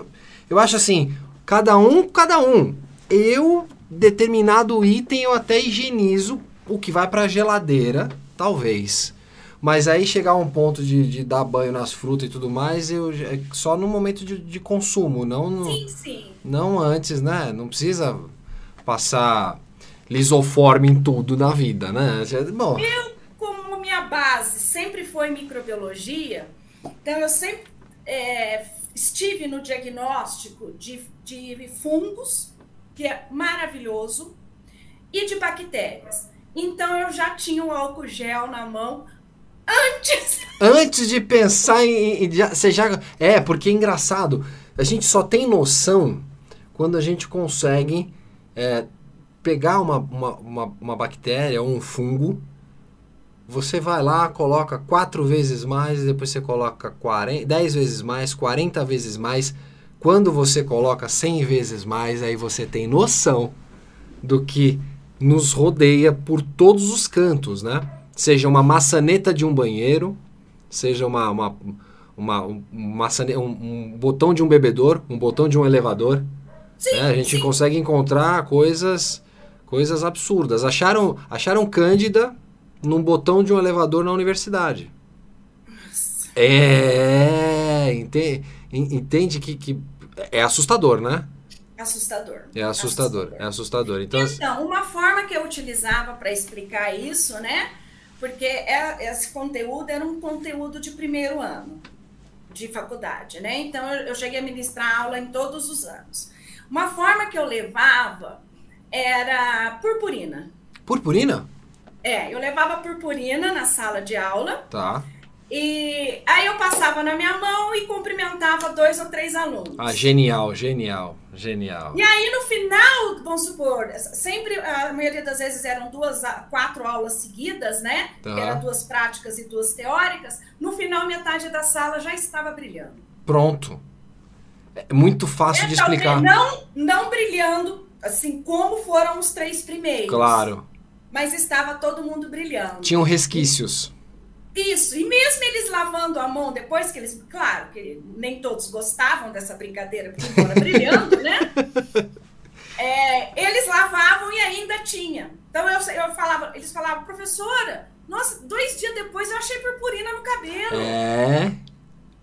eu acho assim, cada um, cada um. Eu determinado item eu até higienizo o que vai para geladeira, talvez. Mas aí chegar a um ponto de, de dar banho nas frutas e tudo mais, eu é só no momento de, de consumo, não no, Sim, sim. não antes, né? Não precisa passar lisoforme em tudo na vida, né? Bom, Como minha base sempre foi microbiologia, então eu sempre é, estive no diagnóstico de, de fungos, que é maravilhoso, e de bactérias. Então eu já tinha o álcool gel na mão antes. Antes de pensar em. em já, você já. É, porque é engraçado. A gente só tem noção quando a gente consegue é, pegar uma, uma, uma, uma bactéria ou um fungo. Você vai lá, coloca quatro vezes mais, depois você coloca 40, 10 vezes mais, 40 vezes mais. Quando você coloca 100 vezes mais, aí você tem noção do que nos rodeia por todos os cantos, né? Seja uma maçaneta de um banheiro, seja uma, uma, uma, um, maçane- um- um botão de um bebedor, um botão de um elevador. Sim, né? A gente sim. consegue encontrar coisas coisas absurdas. Acharam, acharam Cândida num botão de um elevador na universidade. É, entende, entende que, que é assustador, né? Assustador. É assustador, é assustador. Então, Então, uma forma que eu utilizava para explicar isso, né? Porque é- esse conteúdo era um conteúdo de primeiro ano de faculdade, né? Então, eu cheguei a ministrar aula em todos os anos. Uma forma que eu levava era purpurina. purpurina? É, eu levava purpurina na sala de aula Tá. E aí eu passava na minha mão e cumprimentava dois ou três alunos. Ah, genial, genial, genial. E aí, no final, vamos supor, sempre, a maioria das vezes eram duas, quatro aulas seguidas, né? Tá. Que Era duas práticas e duas teóricas. No final, metade da sala já estava brilhando. Pronto. É muito fácil de Então, explicar. Não, não brilhando, assim, como foram os três primeiros. Claro. Mas estava todo mundo brilhando. Tinham resquícios. Isso, e mesmo eles lavando a mão depois que eles. Claro que nem todos gostavam dessa brincadeira, porque embora brilhando, né? É, eles lavavam e ainda tinha. Então eu, eu falava, eles falavam, professora, nossa, dois dias depois eu achei purpurina no cabelo. É.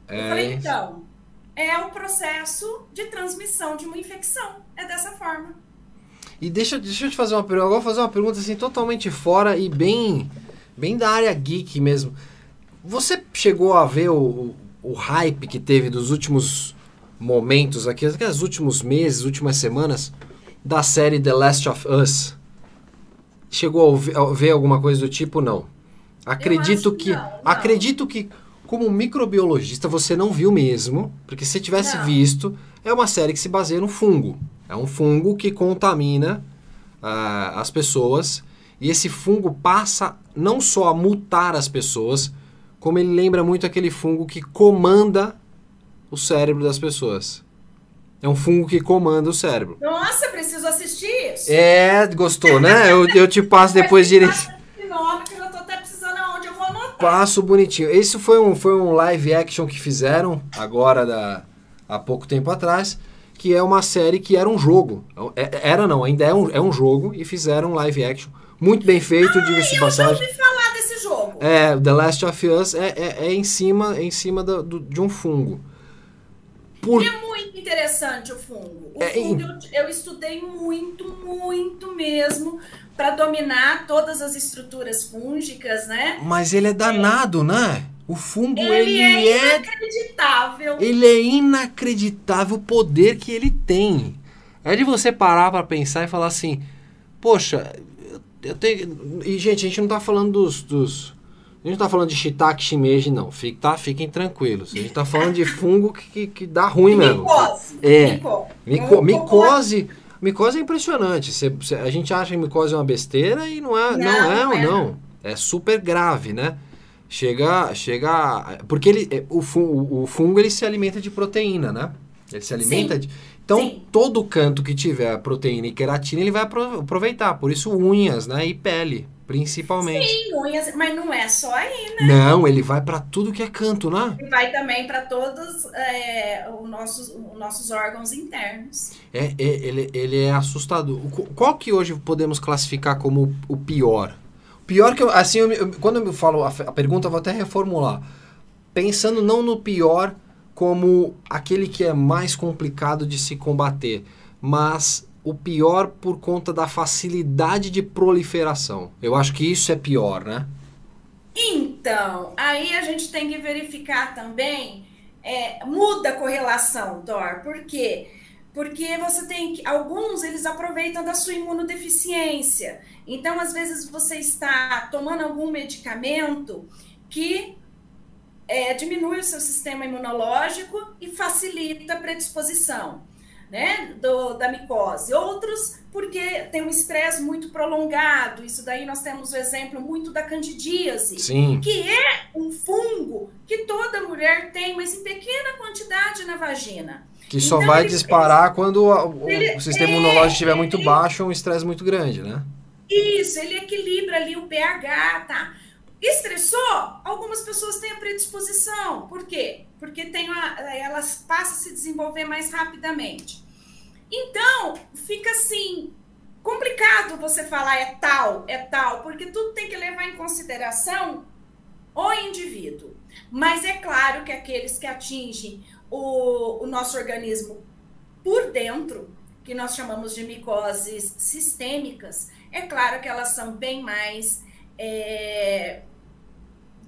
Eu falei, É. então, é um processo de transmissão de uma infecção. É dessa forma. E deixa, deixa eu te fazer uma pergunta. Agora vou fazer uma pergunta assim totalmente fora e bem, bem da área geek mesmo. Você chegou a ver o, o, hype que teve dos últimos momentos aqui, aqueles últimos meses, últimas semanas, da série The Last of Us? Chegou a ver, alguma coisa do tipo? Não. Acredito que que. não, não. Acredito que, como microbiologista, você não viu mesmo, porque se tivesse Não. visto, é uma série que se baseia no fungo. É um fungo que contamina ah, as pessoas e esse fungo passa não só a mutar as pessoas, como ele lembra muito aquele fungo que comanda o cérebro das pessoas. É um fungo que comanda o cérebro. Nossa, preciso assistir isso. É, gostou, né? Eu, eu te passo depois direito. Que eu tô até precisando aonde eu vou anotar. Passo bonitinho. Esse foi um, foi um live action que fizeram agora da, há pouco tempo atrás, que é uma série que era um jogo. É- Era não, ainda é um, é um jogo e fizeram um live action. Muito bem feito, diga-se de Eu já passagem. ouvi falar desse jogo. É, The Last of Us é, é, é em cima, é em cima do- do- de um fungo. Por, é muito interessante o fungo. O É, fungo eu, eu estudei muito, muito mesmo para dominar todas as estruturas fúngicas, né? mas ele é danado, né? O fungo, ele, Ele é é inacreditável. Ele é inacreditável o poder que ele tem. É de você parar pra pensar e falar assim, poxa, eu- tenho. E, gente, a gente não tá falando dos. dos- a gente não tá falando de shiitake shimeji, não. Fique, tá? Fiquem tranquilos. A gente tá falando de fungo que, que, que dá ruim mesmo. Micose. É. Mico- Mico- micose. Micose é impressionante. Cê- cê- a gente acha que micose é uma besteira e não é, não, Não, é, não é. não. É super grave, né? Chega, chega, porque ele, é, o, fungo, o fungo ele se alimenta de proteína, né? Ele se alimenta Sim. de. Então Sim. todo canto que tiver proteína e queratina ele vai apro- aproveitar. Por isso unhas, né? E pele, principalmente. Sim, unhas, mas não é só aí. Não, ele vai pra tudo que é canto, né? E vai também para todos é, os nossos, os nossos órgãos internos. É, é- ele, ele é assustador. Qual que hoje podemos classificar como o pior? O pior que eu, assim, eu- eu- quando eu falo a, a pergunta, eu vou até reformular. Pensando não no pior como aquele que é mais complicado de se combater, mas o pior por conta da facilidade de proliferação. Eu acho que isso é pior, né? Então, aí a gente tem que verificar também, é, muda a correlação, Thor, porque porque você tem que alguns eles aproveitam da sua imunodeficiência. Então, às vezes você está tomando algum medicamento que é, diminui o seu sistema imunológico e facilita a predisposição né, do, da micose. Outros porque tem um estresse muito prolongado. Isso daí nós temos o exemplo muito da candidíase, Sim. que é um fungo que toda mulher tem, mas em pequena quantidade na vagina. Que só Então, vai ele- disparar quando o, o ele- sistema é, imunológico estiver muito ele- baixo ou um estresse muito grande, né? Isso, ele equilibra ali o pH, tá? Estressou, algumas pessoas têm a predisposição. Por quê? Porque tem uma, elas passam a se desenvolver mais rapidamente. Então, fica assim, complicado você falar é tal, é tal, porque tudo tem que levar em consideração o indivíduo. Mas é claro que aqueles que atingem o, o nosso organismo por dentro, que nós chamamos de micoses sistêmicas, é claro que elas são bem mais é,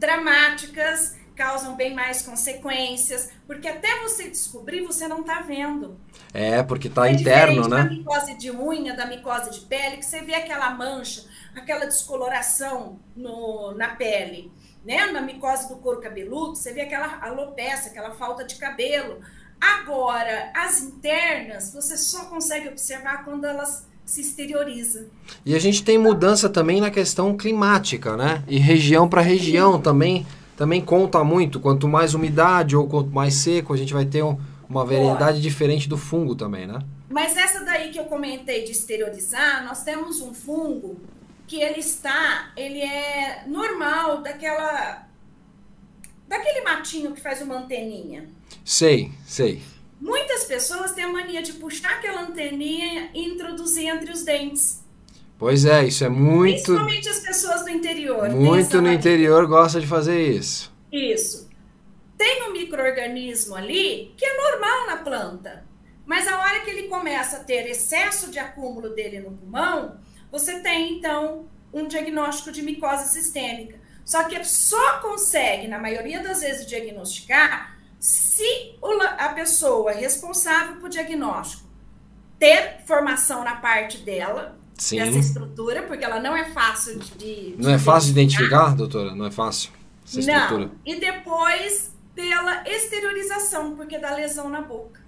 dramáticas, causam bem mais consequências, porque até você descobrir, você não está vendo. É, porque tá é interno, diferente da né? micose de unha, da micose de pele, que você vê aquela mancha, aquela descoloração no, na pele. Né? Na micose do couro cabeludo, você vê aquela alopecia, aquela falta de cabelo. Agora, as internas, você só consegue observar quando elas se exteriorizam. E a gente tem mudança também na questão climática, né? E região para região também também conta muito. Quanto mais umidade ou quanto mais seco, a gente vai ter um- uma variedade diferente do fungo também, né? Mas essa daí que eu comentei de exteriorizar, nós temos um fungo que ele está, ele é normal daquela daquele matinho que faz uma anteninha. Sei, sei. Muitas pessoas têm a mania de puxar aquela anteninha e introduzir entre os dentes. Pois é, isso é muito Principalmente as pessoas do interior. muito no interior gosta de fazer isso. Isso. Tem um microorganismo ali que é normal na planta. Mas a hora que ele começa a ter excesso de acúmulo dele no pulmão, você tem então um diagnóstico de micose sistêmica. Só que só consegue, na maioria das vezes, diagnosticar se a pessoa responsável por diagnóstico ter formação na parte dela, Sim. dessa estrutura, porque ela não é fácil de. Não é fácil de identificar, doutora? Não é fácil essa estrutura. Não. E depois pela exteriorização, porque dá lesão na boca.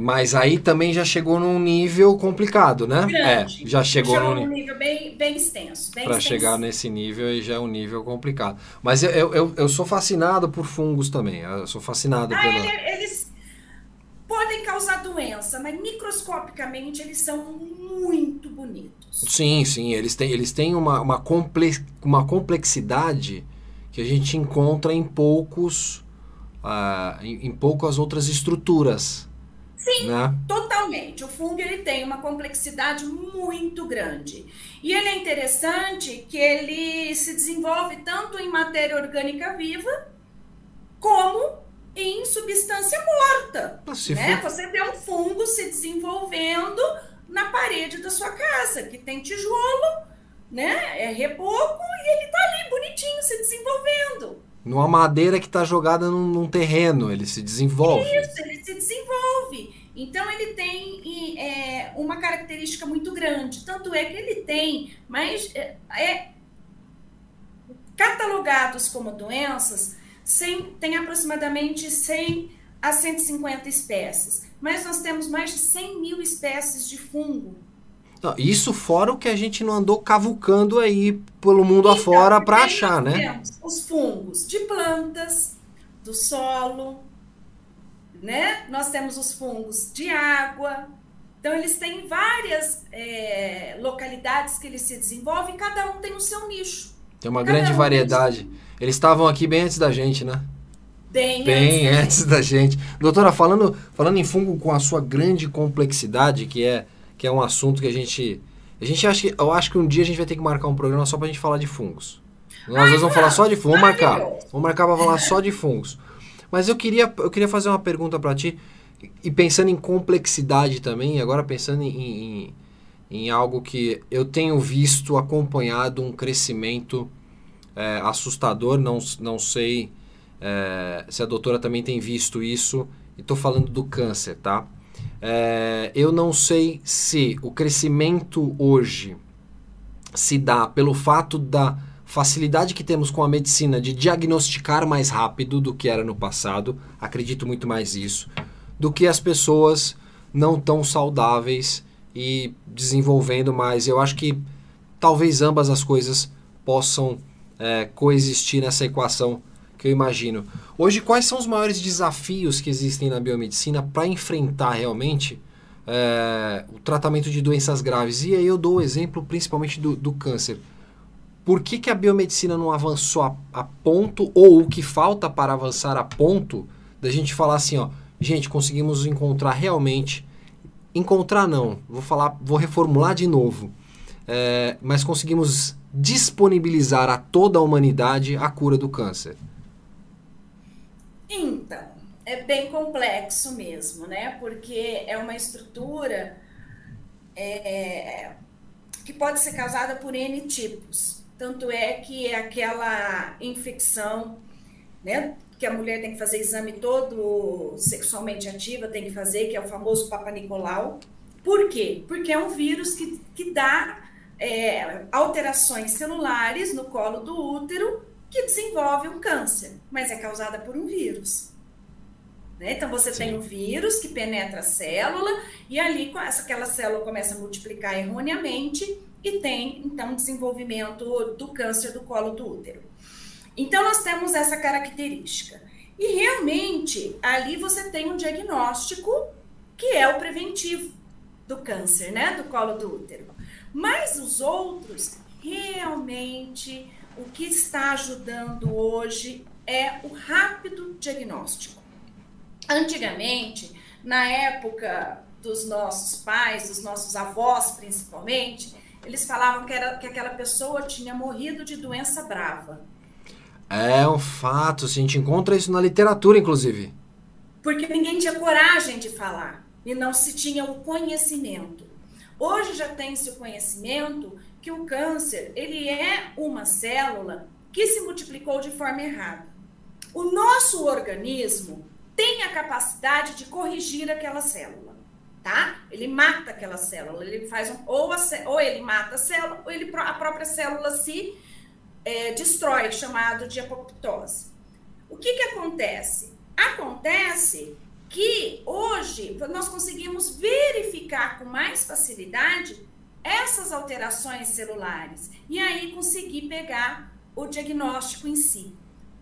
Mas aí também já chegou num nível complicado, né? Grande. É, já chegou Chegou num num nível bem, bem extenso. Para chegar nesse nível aí já é um nível complicado. Mas eu, eu, eu, sou fascinado por fungos também. Eu sou fascinado Ah, pela. ele- eles podem causar doença, mas microscopicamente eles são muito bonitos. Sim, sim. Eles têm, eles têm uma, uma, uma complexidade que a gente encontra em poucos. ah, em, em poucas outras estruturas. Sim. Né? Totalmente. O fungo ele tem uma complexidade muito grande. E ele é interessante que ele se desenvolve tanto em matéria orgânica viva como em substância morta. Né? for- Você vê um fungo se desenvolvendo na parede da sua casa, que tem tijolo, né? É reboco e ele tá ali bonitinho se desenvolvendo. Numa madeira que está jogada num, num terreno, ele se desenvolve. Isso, ele se desenvolve. Então, ele tem é, uma característica muito grande. Tanto é que ele tem, mas é, é, catalogados como doenças, sem, tem aproximadamente 100 a 150 espécies. Mas nós temos mais de 100 mil espécies de fungo. Não, isso fora o que a gente não andou cavucando aí pelo mundo Então, afora para aí achar, nós né? temos Os fungos de plantas, do solo, né? Nós temos os fungos de água. Então, eles têm várias é, localidades que eles se desenvolvem, cada um tem o seu nicho. Tem uma Cada grande um variedade. Eles estavam aqui bem antes da gente, né? Bem, Bem antes da antes da gente. Doutora, falando, falando em fungo com a sua grande complexidade, que é, que é um assunto que a gente. A gente acha que. Eu acho que um dia a gente vai ter que marcar um programa só pra gente falar de fungos. Nós dois vamos falar só de fungos. Vamos marcar. Vamos marcar pra falar só de fungos. Mas eu queria, eu queria fazer uma pergunta pra ti. E pensando em complexidade também, agora pensando em, em, em algo que eu tenho visto, acompanhado um crescimento é, assustador, não, não sei é, se a doutora também tem visto isso, e estou falando do câncer, tá? É, eu não sei se o crescimento hoje se dá pelo fato da facilidade que temos com a medicina de diagnosticar mais rápido do que era no passado, acredito muito mais isso, do que as pessoas não tão saudáveis e desenvolvendo mais. Eu acho que talvez ambas as coisas possam é, coexistir nessa equação que eu imagino. Hoje, quais são os maiores desafios que existem na biomedicina para enfrentar realmente é, o tratamento de doenças graves? E aí eu dou o exemplo principalmente do, do câncer. Por que, que a biomedicina não avançou a, a ponto, ou o que falta para avançar a ponto, da gente falar assim, ó, gente, conseguimos encontrar realmente. Encontrar não, vou falar, vou reformular de novo. É, mas conseguimos disponibilizar a toda a humanidade a cura do câncer. Então, é bem complexo mesmo, né? Porque é uma estrutura é, que pode ser causada por N tipos. Tanto é que é aquela infecção, né? Que a mulher tem que fazer exame todo sexualmente ativa, tem que fazer, que é o famoso Papa Nicolau. Por quê? Porque é um vírus que, que dá é, alterações celulares no colo do útero que desenvolve um câncer, mas é causada por um vírus. Né? Então você Sim. tem um vírus que penetra a célula e ali essa, aquela célula começa a multiplicar erroneamente e tem então desenvolvimento do câncer do colo do útero. Então nós temos essa característica. E realmente ali você tem um diagnóstico que é o preventivo do câncer, né, do colo do útero. Mas os outros realmente o que está ajudando hoje é o rápido diagnóstico. Antigamente, na época dos nossos pais, dos nossos avós principalmente, eles falavam que, era, que aquela pessoa tinha morrido de doença brava. É um fato, a gente encontra isso na literatura, inclusive. Porque ninguém tinha coragem de falar e não se tinha o conhecimento. Hoje já tem-se o conhecimento que o câncer ele é uma célula que se multiplicou de forma errada. O nosso organismo tem a capacidade de corrigir aquela célula, tá? Ele mata aquela célula, ele faz um, ou, a, ou ele mata a célula ou ele, a própria célula se é, destrói, chamado de apoptose. O que que acontece? Acontece que hoje nós conseguimos verificar com mais facilidade essas alterações celulares e aí conseguir pegar o diagnóstico em si.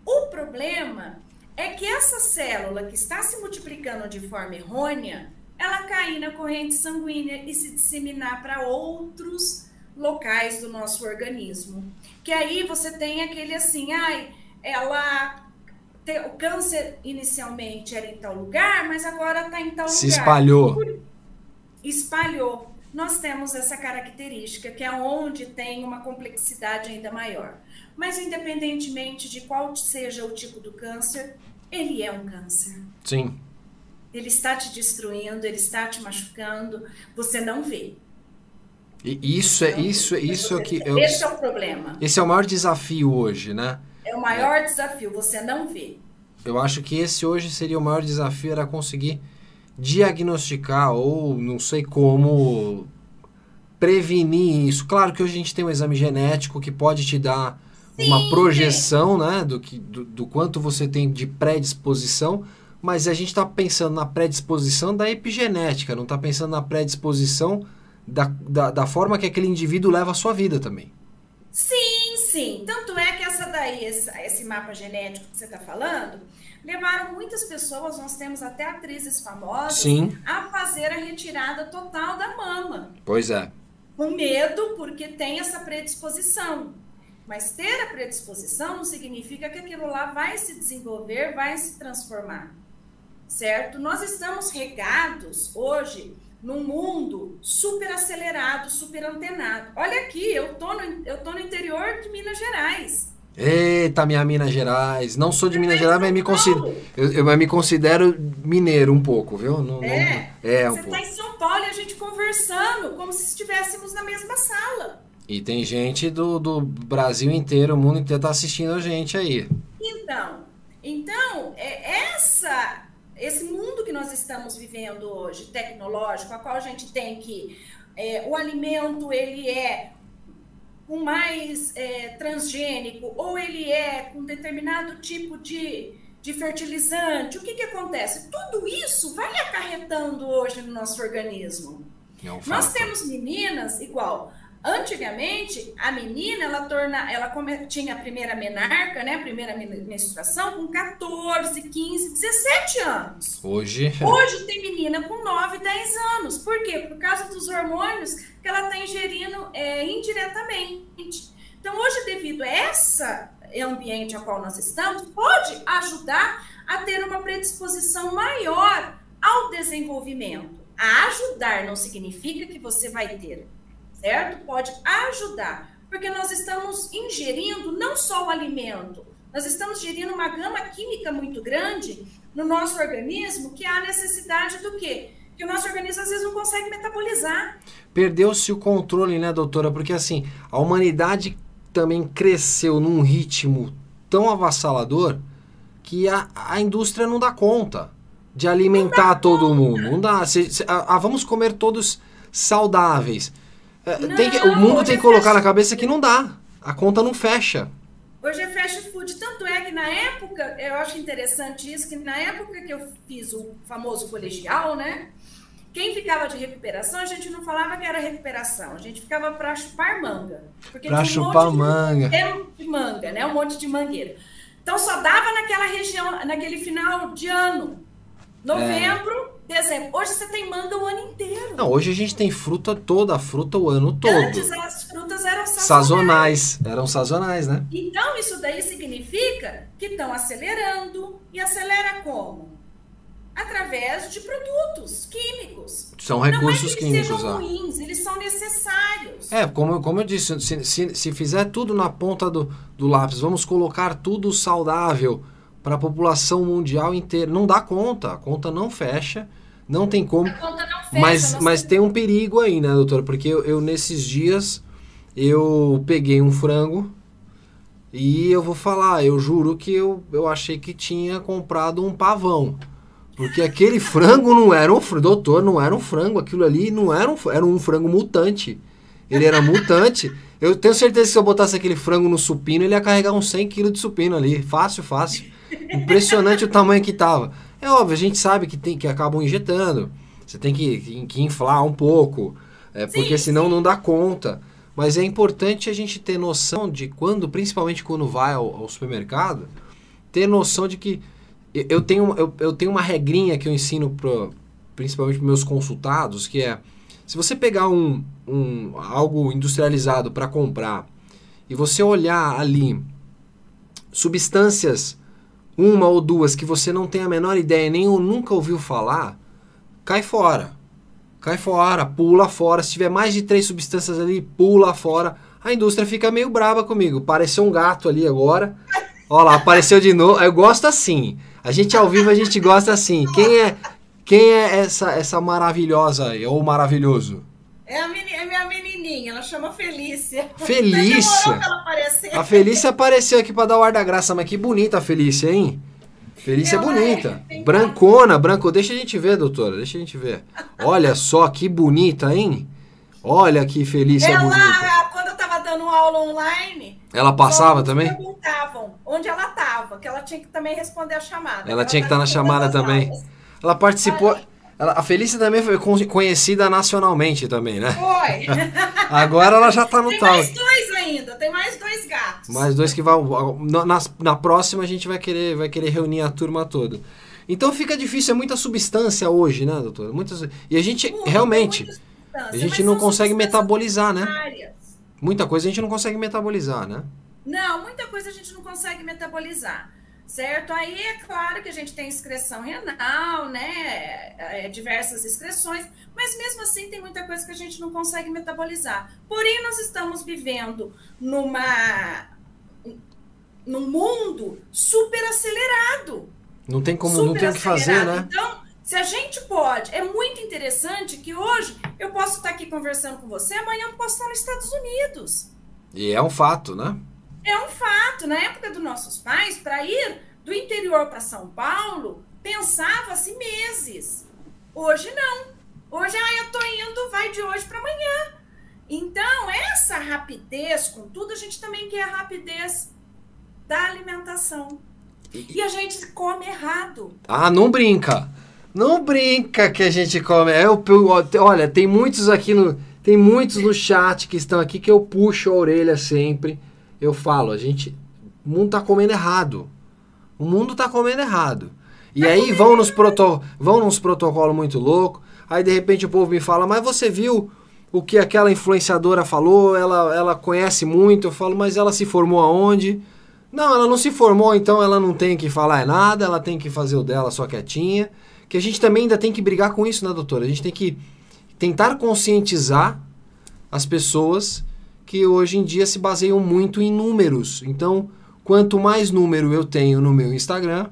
O problema é que essa célula que está se multiplicando de forma errônea, ela cair na corrente sanguínea e se disseminar para outros locais do nosso organismo. Que aí você tem aquele assim, ai, ela o câncer inicialmente era em tal lugar, mas agora está em tal se lugar. Se espalhou. Espalhou nós temos essa característica, que é onde tem uma complexidade ainda maior. Mas, independentemente de qual seja o tipo do câncer, ele é um câncer. Sim. Ele está te destruindo, ele está te machucando, você não vê. E isso é isso é isso é que eu, esse é o problema. Esse é o maior desafio hoje, né? É o maior é. desafio, você não vê. Eu acho que esse hoje seria o maior desafio era conseguir diagnosticar ou não sei como prevenir isso. Claro que hoje a gente tem um exame genético que pode te dar Sim, uma projeção né, do, que, do, do, quanto você tem de predisposição, mas a gente está pensando na predisposição da epigenética, não está pensando na predisposição da, da, da, forma que aquele indivíduo leva a sua vida também. Sim, sim. Tanto é que essa daí, esse, esse mapa genético que você está falando, levaram muitas pessoas, nós temos até atrizes famosas, Sim. a fazer a retirada total da mama. Pois é. Com medo, porque tem essa predisposição. Mas ter a predisposição não significa que aquilo lá vai se desenvolver, vai se transformar. Certo? Nós estamos regados hoje num mundo super acelerado, super antenado. Olha aqui, eu tô no, eu tô no interior de Minas Gerais. Eita, minha Minas Gerais. Não sou de Minas Gerais, mas me considero, eu, eu me considero mineiro um pouco, viu? Não, é, não, é um você está em São Paulo e a gente conversando, como se estivéssemos na mesma sala. E tem gente do, do Brasil inteiro, o mundo inteiro está assistindo a gente aí. Então, então é essa esse mundo que nós estamos vivendo hoje, tecnológico, a qual a gente tem que é, o alimento ele é com mais é, transgênico ou ele é com determinado tipo de, de fertilizante, o que, que acontece? Tudo isso vai acarretando hoje no nosso organismo. É Nós temos meninas igual. Antigamente, a menina, ela torna, ela tinha a primeira menarca, né, a primeira menstruação com 14, 15, 17 anos. Hoje? Hoje tem menina com 9, 10 anos. Por quê? Por causa dos hormônios que ela está ingerindo é, indiretamente. Então, hoje, devido a esse ambiente ao qual nós estamos, pode ajudar a ter uma predisposição maior ao desenvolvimento. A ajudar não significa que você vai ter certo? Pode ajudar, porque nós estamos ingerindo não só o alimento, nós estamos ingerindo uma gama química muito grande no nosso organismo que há necessidade do quê? Que o nosso organismo às vezes não consegue metabolizar. Perdeu-se o controle, né, doutora? Porque assim, a humanidade também cresceu num ritmo tão avassalador que a, a indústria não dá conta de alimentar todo conta. mundo. Não dá. Se, se, ah, vamos comer todos saudáveis. Não, tem que, o mundo tem que colocar na cabeça que não dá. A conta não fecha. Hoje é fast food. Tanto é que na época, eu acho interessante isso, que na época que eu fiz o famoso colegial, né? Quem ficava de recuperação, a gente não falava que era recuperação, a gente ficava para chupar manga. Porque pra chupar um manga. De, de manga, né? Um monte de mangueira. Então só dava naquela região, naquele final de ano. Novembro, é. Dezembro. Hoje você tem manga o ano inteiro. Não, hoje a gente tem fruta toda, a fruta o ano todo. Antes as frutas eram sazonais. Sazonais, eram sazonais, né? Então isso daí significa que estão acelerando. E acelera como? Através de produtos químicos. São recursos Não é que eles químicos. Sejam ruins, eles são necessários. É, como, como eu disse, se, se, se fizer tudo na ponta do, do lápis, vamos colocar tudo saudável para a população mundial inteira. Não dá conta, a conta não fecha, não tem como. Não fecha, mas, mas tem um perigo aí, né, doutor? Porque eu, eu, nesses dias eu peguei um frango e eu vou falar, eu juro que eu, eu achei que tinha comprado um pavão. Porque aquele frango não era um frango, doutor, não era um frango, aquilo ali não era um, era um frango mutante. Ele era mutante. Eu tenho certeza que se eu botasse aquele frango no supino, ele ia carregar uns 100 kg de supino ali. Fácil, fácil. Impressionante o tamanho que tava. É óbvio, a gente sabe que tem que acabam injetando. Você tem que, que inflar um pouco, é, porque sim, senão sim. não dá conta. Mas é importante a gente ter noção de quando, principalmente quando vai ao, ao supermercado, ter noção de que eu tenho, eu, eu tenho uma regrinha que eu ensino pro, principalmente para meus consultados, que é se você pegar um, um algo industrializado para comprar e você olhar ali substâncias uma ou duas que você não tem a menor ideia, nem ou nunca ouviu falar, cai fora. Cai fora, pula fora. Se tiver mais de três substâncias ali, pula fora. A indústria fica meio brava comigo. Pareceu um gato ali agora. Olha lá, apareceu de novo. Eu gosto assim. A gente ao vivo, a gente gosta assim. Quem é quem é essa essa maravilhosa ou maravilhoso? É a, meni, é minha menininha, ela chama Felícia. Felícia? A Felícia apareceu aqui para dar o ar da graça, mas que bonita a Felícia, hein? Felícia ela é bonita. É, Brancona, branco. Deixa a gente ver, doutora, deixa a gente ver. Olha só que bonita, hein? Olha que Felícia ela, bonita. quando eu tava dando aula online... Ela passava também? perguntavam onde ela tava, que ela tinha que também responder a chamada. Ela, ela tinha que estar tá na chamada também. Aulas. Ela participou... ela, a Felícia também foi conhecida nacionalmente também, né? Foi. Agora ela já tá no tem tal. Tem mais dois ainda, tem mais dois gatos. Mais dois que vão. Na, na próxima a gente vai querer, vai querer reunir a turma toda. Então fica difícil, é muita substância hoje, né, doutora? Muitas, e a gente, realmente, a gente não consegue metabolizar, né? Muita coisa a gente não consegue metabolizar, né? Não, muita coisa a gente não consegue metabolizar certo? Aí é claro que a gente tem excreção renal, né? É, diversas excreções, mas mesmo assim tem muita coisa que a gente não consegue metabolizar. Porém, nós estamos vivendo numa num mundo super acelerado. Não tem como, não tem o que fazer, né? Então, se a gente pode, é muito interessante que hoje eu posso estar aqui conversando com você, amanhã eu posso estar nos Estados Unidos. E é um fato, né? É um fato. Na época dos nossos pais, para ir do interior para São Paulo, pensava-se meses. Hoje não. Hoje, ah, eu tô indo, vai de hoje para amanhã. Então, essa rapidez, contudo, a gente também quer a rapidez da alimentação. E a gente come errado. Ah, não brinca. Não brinca que a gente come. É, eu, olha, tem muitos aqui no. Tem muitos no chat que estão aqui que eu puxo a orelha sempre. Eu falo, a gente. O mundo tá comendo errado. O mundo tá comendo errado. E aí vão nos, proto, vão nos protocolos muito louco. Aí de repente o povo me fala, mas você viu o que aquela influenciadora falou? Ela, ela conhece muito. Eu falo, mas ela se formou aonde? Não, ela não se formou, então ela não tem que falar nada, ela tem que fazer o dela só quietinha. Que a gente também ainda tem que brigar com isso, né, doutora? A gente tem que tentar conscientizar as pessoas que hoje em dia se baseiam muito em números. Então, quanto mais número eu tenho no meu Instagram,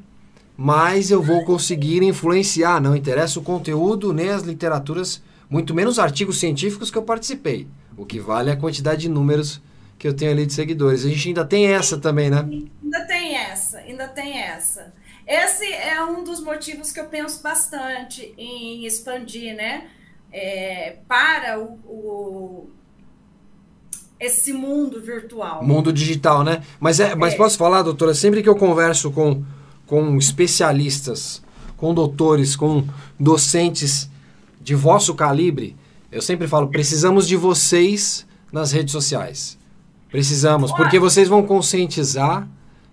mais eu vou conseguir influenciar. Não interessa o conteúdo nem as literaturas, muito menos artigos científicos que eu participei. O que vale é a quantidade de números que eu tenho ali de seguidores. A gente ainda tem essa também, né? Ainda tem essa, ainda tem essa. Esse é um dos motivos que eu penso bastante em expandir, né? É, para o, o, esse mundo virtual. Mundo digital, né? Mas, é, mas é. posso falar, doutora, sempre que eu converso com, com especialistas, com doutores, com docentes de vosso calibre, eu sempre falo, precisamos de vocês nas redes sociais. Precisamos, porque vocês vão conscientizar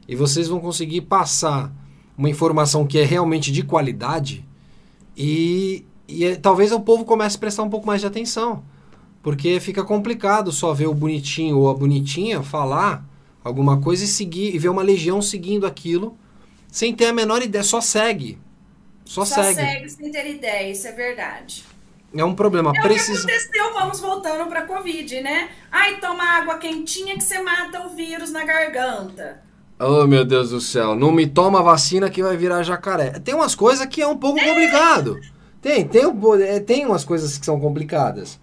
e vocês vão conseguir passar uma informação que é realmente de qualidade e, e é, talvez o povo comece a prestar um pouco mais de atenção. Porque fica complicado só ver o bonitinho ou a bonitinha falar alguma coisa e seguir e ver uma legião seguindo aquilo sem ter a menor ideia, só segue. Só, só segue. segue sem ter ideia, isso é verdade. É um problema. É Precisa... o que aconteceu, vamos voltando para Covid, né? Ai, toma água quentinha que você mata o vírus na garganta. Oh, meu Deus do céu. Não me toma vacina que vai virar jacaré. Tem umas coisas que é um pouco é. complicado. Tem, tem, é, tem umas coisas que são complicadas.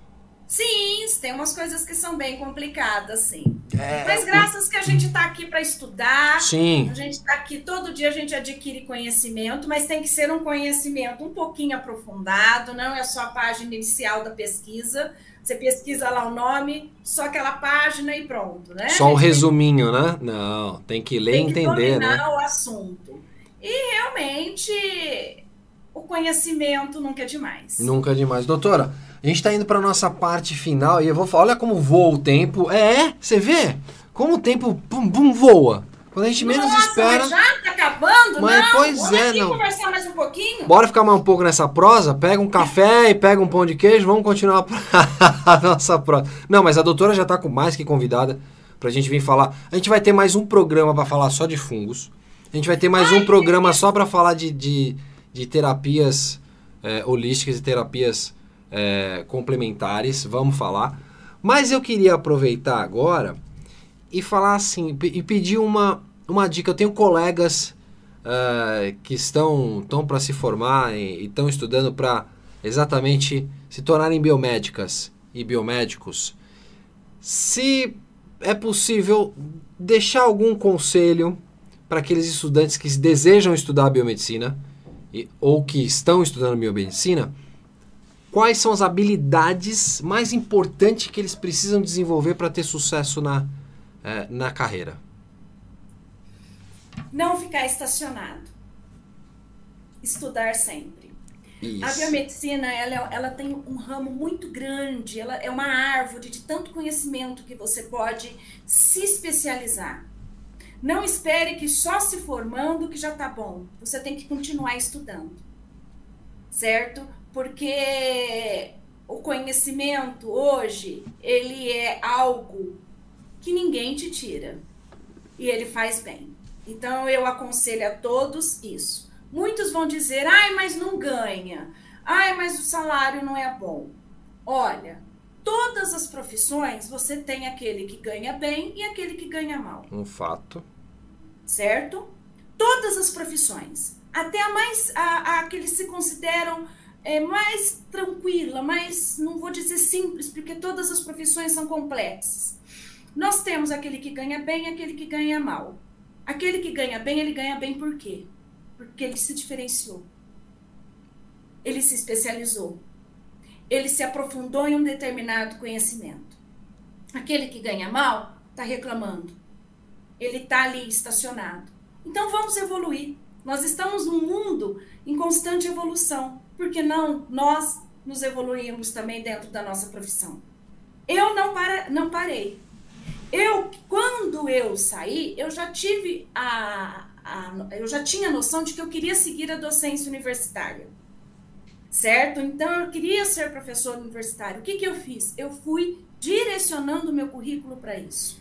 Sim, tem umas coisas que são bem complicadas, sim. É... Mas graças que a gente está aqui para estudar. Sim. A gente está aqui, todo dia a gente adquire conhecimento, mas tem que ser um conhecimento um pouquinho aprofundado, não é só a página inicial da pesquisa. Você pesquisa lá o nome, só aquela página e pronto, né? Só o resuminho, né? Não, tem que ler e entender, né? o assunto. E realmente o conhecimento nunca é demais. Nunca é demais. Doutora, a gente está indo para nossa parte final e eu vou falar, olha como voa o tempo. É, você vê como o tempo pum, pum, voa. Quando a gente Nossa, menos espera. Mas já tá acabando, mas, não? Pois vamos é, aqui não. conversar mais um pouquinho. Bora ficar mais um pouco nessa prosa? Pega um café e pega um pão de queijo, vamos continuar a nossa prosa. Não, mas a doutora já está com mais que convidada para a gente vir falar. A gente vai ter mais um programa para falar só de fungos. A gente vai ter mais Ai, um programa só para falar de, de, de terapias é, holísticas e terapias é, complementares, vamos falar. Mas eu queria aproveitar agora e falar assim, e pedir uma, uma dica. Eu tenho colegas uh, que estão, estão para se formar e estão estudando para exatamente se tornarem biomédicas e biomédicos. Se é possível deixar algum conselho para aqueles estudantes que desejam estudar biomedicina e, ou que estão estudando biomedicina, quais são as habilidades mais importantes que eles precisam desenvolver para ter sucesso na, é, na carreira? Não ficar estacionado. Estudar sempre. Isso. A biomedicina ela, ela tem um ramo muito grande, ela é uma árvore de tanto conhecimento que você pode se especializar. Não espere que só se formando que já está bom. Você tem que continuar estudando. Certo? Porque o conhecimento hoje ele é algo que ninguém te tira e ele faz bem. Então eu aconselho a todos isso. Muitos vão dizer: "Ai, mas não ganha. Ai, mas o salário não é bom". Olha, todas as profissões você tem aquele que ganha bem e aquele que ganha mal. Um fato. Certo? Todas as profissões, até a mais a, a que eles se consideram é, mais tranquila, mais, não vou dizer simples, porque todas as profissões são complexas. Nós temos aquele que ganha bem e aquele que ganha mal. Aquele que ganha bem, ele ganha bem por quê? Porque ele se diferenciou. ele se especializou. Ele se aprofundou em um determinado conhecimento. Aquele que ganha mal está reclamando. Ele está ali estacionado. Então vamos evoluir. Nós estamos num mundo em constante evolução. Por que não nós nos evoluímos também dentro da nossa profissão? Eu não, para, não parei. Eu, quando eu saí, eu já tive a, a, eu já tinha noção de que eu queria seguir a docência universitária. Certo? Então eu queria ser professor universitário. O que, que eu fiz? Eu fui direcionando o meu currículo para isso.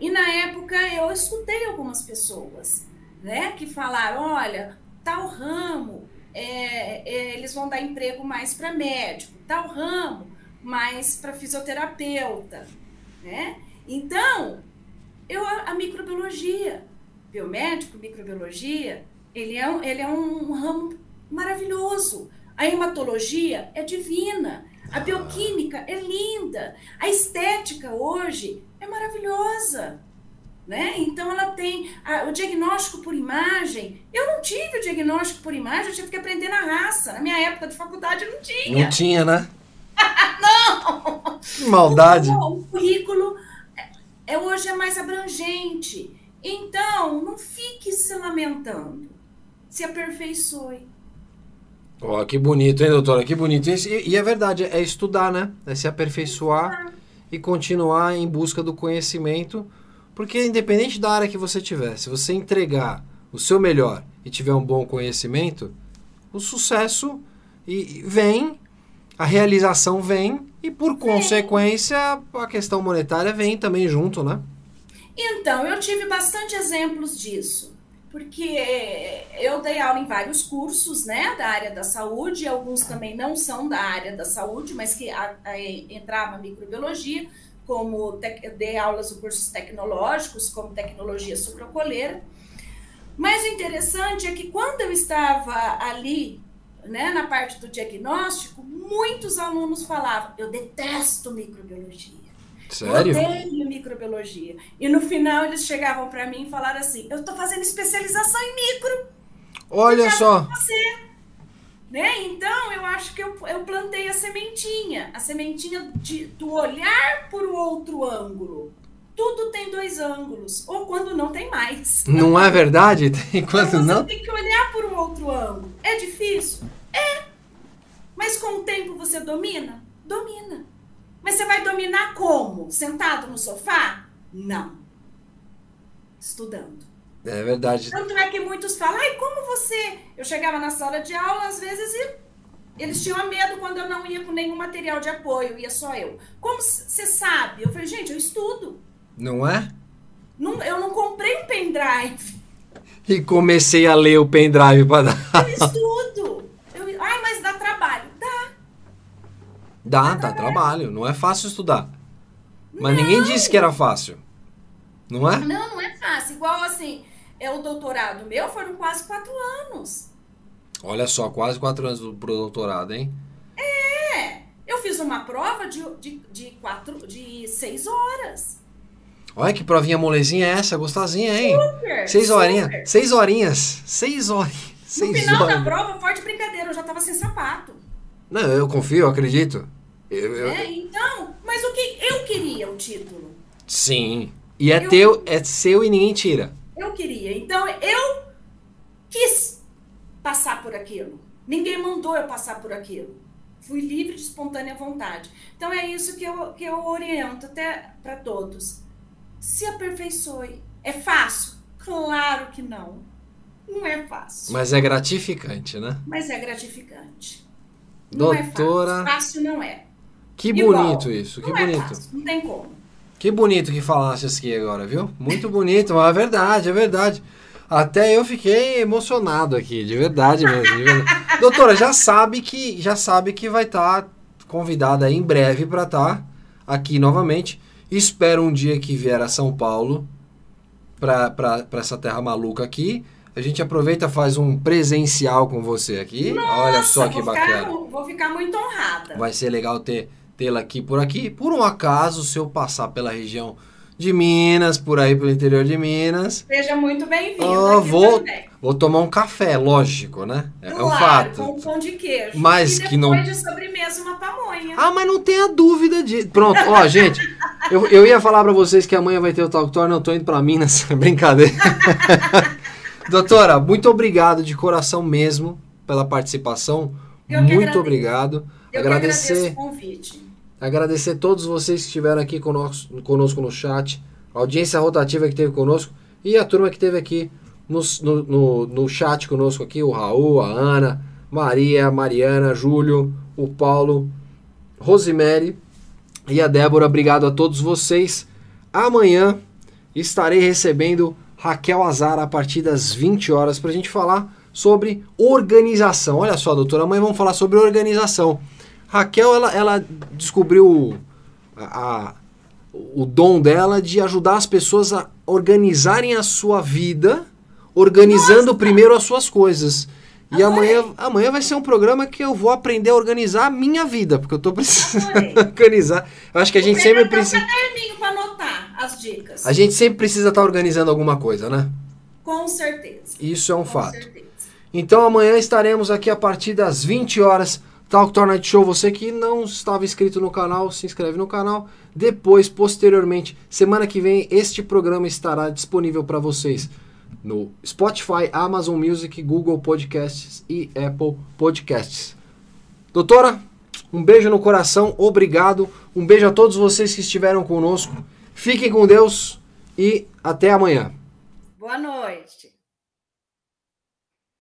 E na época eu escutei algumas pessoas, né, que falaram: olha, tal ramo, é, é, eles vão dar emprego mais para médico, tal ramo mais para fisioterapeuta, né? Então, eu a microbiologia, biomédico, microbiologia, ele é, ele é um ramo maravilhoso. A hematologia é divina. A bioquímica é linda. A estética hoje é maravilhosa. Né? Então ela tem a, o diagnóstico por imagem. Eu não tive o diagnóstico por imagem, eu tive que aprender na raça. Na minha época de faculdade não tinha. Não tinha, né? não! Que maldade. O, o currículo é, é, hoje é mais abrangente. Então, não fique se lamentando. Se aperfeiçoe. Ó, oh, que bonito, hein, doutora? Que bonito. E, e, é verdade, é estudar, né? É se aperfeiçoar e continuar em busca do conhecimento. Porque independente da área que você tiver, se você entregar o seu melhor e tiver um bom conhecimento, o sucesso e, vem, a realização vem e por consequência a questão monetária vem também junto, né? Então, eu tive bastante exemplos disso porque eu dei aula em vários cursos, né, da área da saúde, alguns também não são da área da saúde, mas que a, a, entrava microbiologia, como dei aulas em cursos tecnológicos, como tecnologia sucrocoleira. Mas o interessante é que quando eu estava ali, né, na parte do diagnóstico, muitos alunos falavam: eu detesto microbiologia. Sério? Eu odeio microbiologia. E no final eles chegavam para mim e falaram assim: eu estou fazendo especialização em micro. Olha só. Você. Né? Então, eu acho que eu, eu plantei a sementinha. A sementinha de, do olhar por outro ângulo. Tudo tem dois ângulos. Ou quando não tem mais. Não é verdade? Tem quando então, você não. tem que olhar por um outro ângulo. É difícil? É. Mas com o tempo você domina? Domina. Mas você vai dominar como? Sentado no sofá? Não. Estudando. É verdade. Tanto é que muitos falam, ai, como você. Eu chegava na sala de aula, às vezes, e eles tinham medo quando eu não ia com nenhum material de apoio, ia só eu. Como você sabe? Eu falei, gente, eu estudo. Não é? Não, eu não comprei um pendrive. E comecei a ler o pendrive para dar. Eu estudo. Eu, ai, mas dá trabalho. Dá, dá trabalho. Não é fácil estudar. Mas não. ninguém disse que era fácil. Não é? Não, não é fácil. Igual assim, é o doutorado meu foram quase quatro anos. Olha só, quase quatro anos pro doutorado, hein? É. Eu fiz uma prova de, de, de, quatro, de seis horas. Olha que provinha molezinha é essa, gostosinha, hein? Super, seis horinhas. Seis horinhas. Seis horinhas. No final horas. da prova, forte brincadeira, eu já tava sem sapato. Não, eu confio, eu acredito. Eu, eu... É, então, mas o que eu queria o título. Sim. E é eu, teu, é seu e ninguém tira. Eu queria. Então eu quis passar por aquilo. Ninguém mandou eu passar por aquilo. Fui livre de espontânea vontade. Então é isso que eu, que eu oriento até para todos. Se aperfeiçoe. É fácil? Claro que não. Não é fácil. Mas é gratificante, né? Mas é gratificante. Doutora. Não é fácil. fácil não é. Que bonito isso, que não bonito. É fácil, não tem como. Que bonito que falasse aqui agora, viu? Muito bonito, mas é verdade, é verdade. Até eu fiquei emocionado aqui, de verdade mesmo. De verdade. Doutora, já sabe que já sabe que vai estar tá convidada em breve para estar tá aqui novamente. Espero um dia que vier a São Paulo para essa terra maluca aqui a gente aproveita faz um presencial com você aqui. Nossa, Olha só que bacana. Ficar, vou ficar muito honrada. Vai ser legal ter tê-la aqui por aqui. Por um acaso, se eu passar pela região de Minas, por aí pelo interior de Minas. Seja muito bem-vindo. Aqui vou, também. vou tomar um café, lógico, né? É, é um Claro, fato. com pão de queijo. Mas que não- de sobremesa, uma pamonha. Ah, mas não tenha dúvida de. Pronto, ó, gente. Eu, eu ia falar pra vocês que amanhã vai ter o Talk Tour, não, eu tô indo pra Minas. Brincadeira. Doutora, muito obrigado de coração mesmo pela participação. Eu muito agradeço. obrigado. Eu agradecer, o convite. Agradecer todos vocês que estiveram aqui conosco, conosco no chat, a audiência rotativa que teve conosco e a turma que teve aqui no, no, no, no chat conosco aqui, o Raul, a Ana, Maria, a Mariana, Júlio, o Paulo, Rosemary e a Débora. Obrigado a todos vocês. Amanhã estarei recebendo Raquel Azar a partir das 20 horas para a gente falar sobre organização. Olha só, doutora, amanhã vamos falar sobre organização. Raquel, ela, ela descobriu a, a- o dom dela de ajudar as pessoas a organizarem a sua vida, organizando primeiro as suas coisas. E amanhã, amanhã vai ser um programa que eu vou aprender a organizar a minha vida, porque eu tô precisando organizar. Eu acho que a gente sempre precisa. um para anotar as dicas. A gente sempre precisa estar organizando alguma coisa, né? Com certeza. Isso é um Com fato. certeza. Então amanhã estaremos aqui a partir das 20 horas. Talk Tour Show. Você que não estava inscrito no canal, se inscreve no canal. Depois, posteriormente, semana que vem, este programa estará disponível para vocês no Spotify, Amazon Music, Google Podcasts e Apple Podcasts. Doutora, um beijo no coração, obrigado. Um beijo a todos vocês que estiveram conosco. Fiquem com Deus e até amanhã. Boa noite.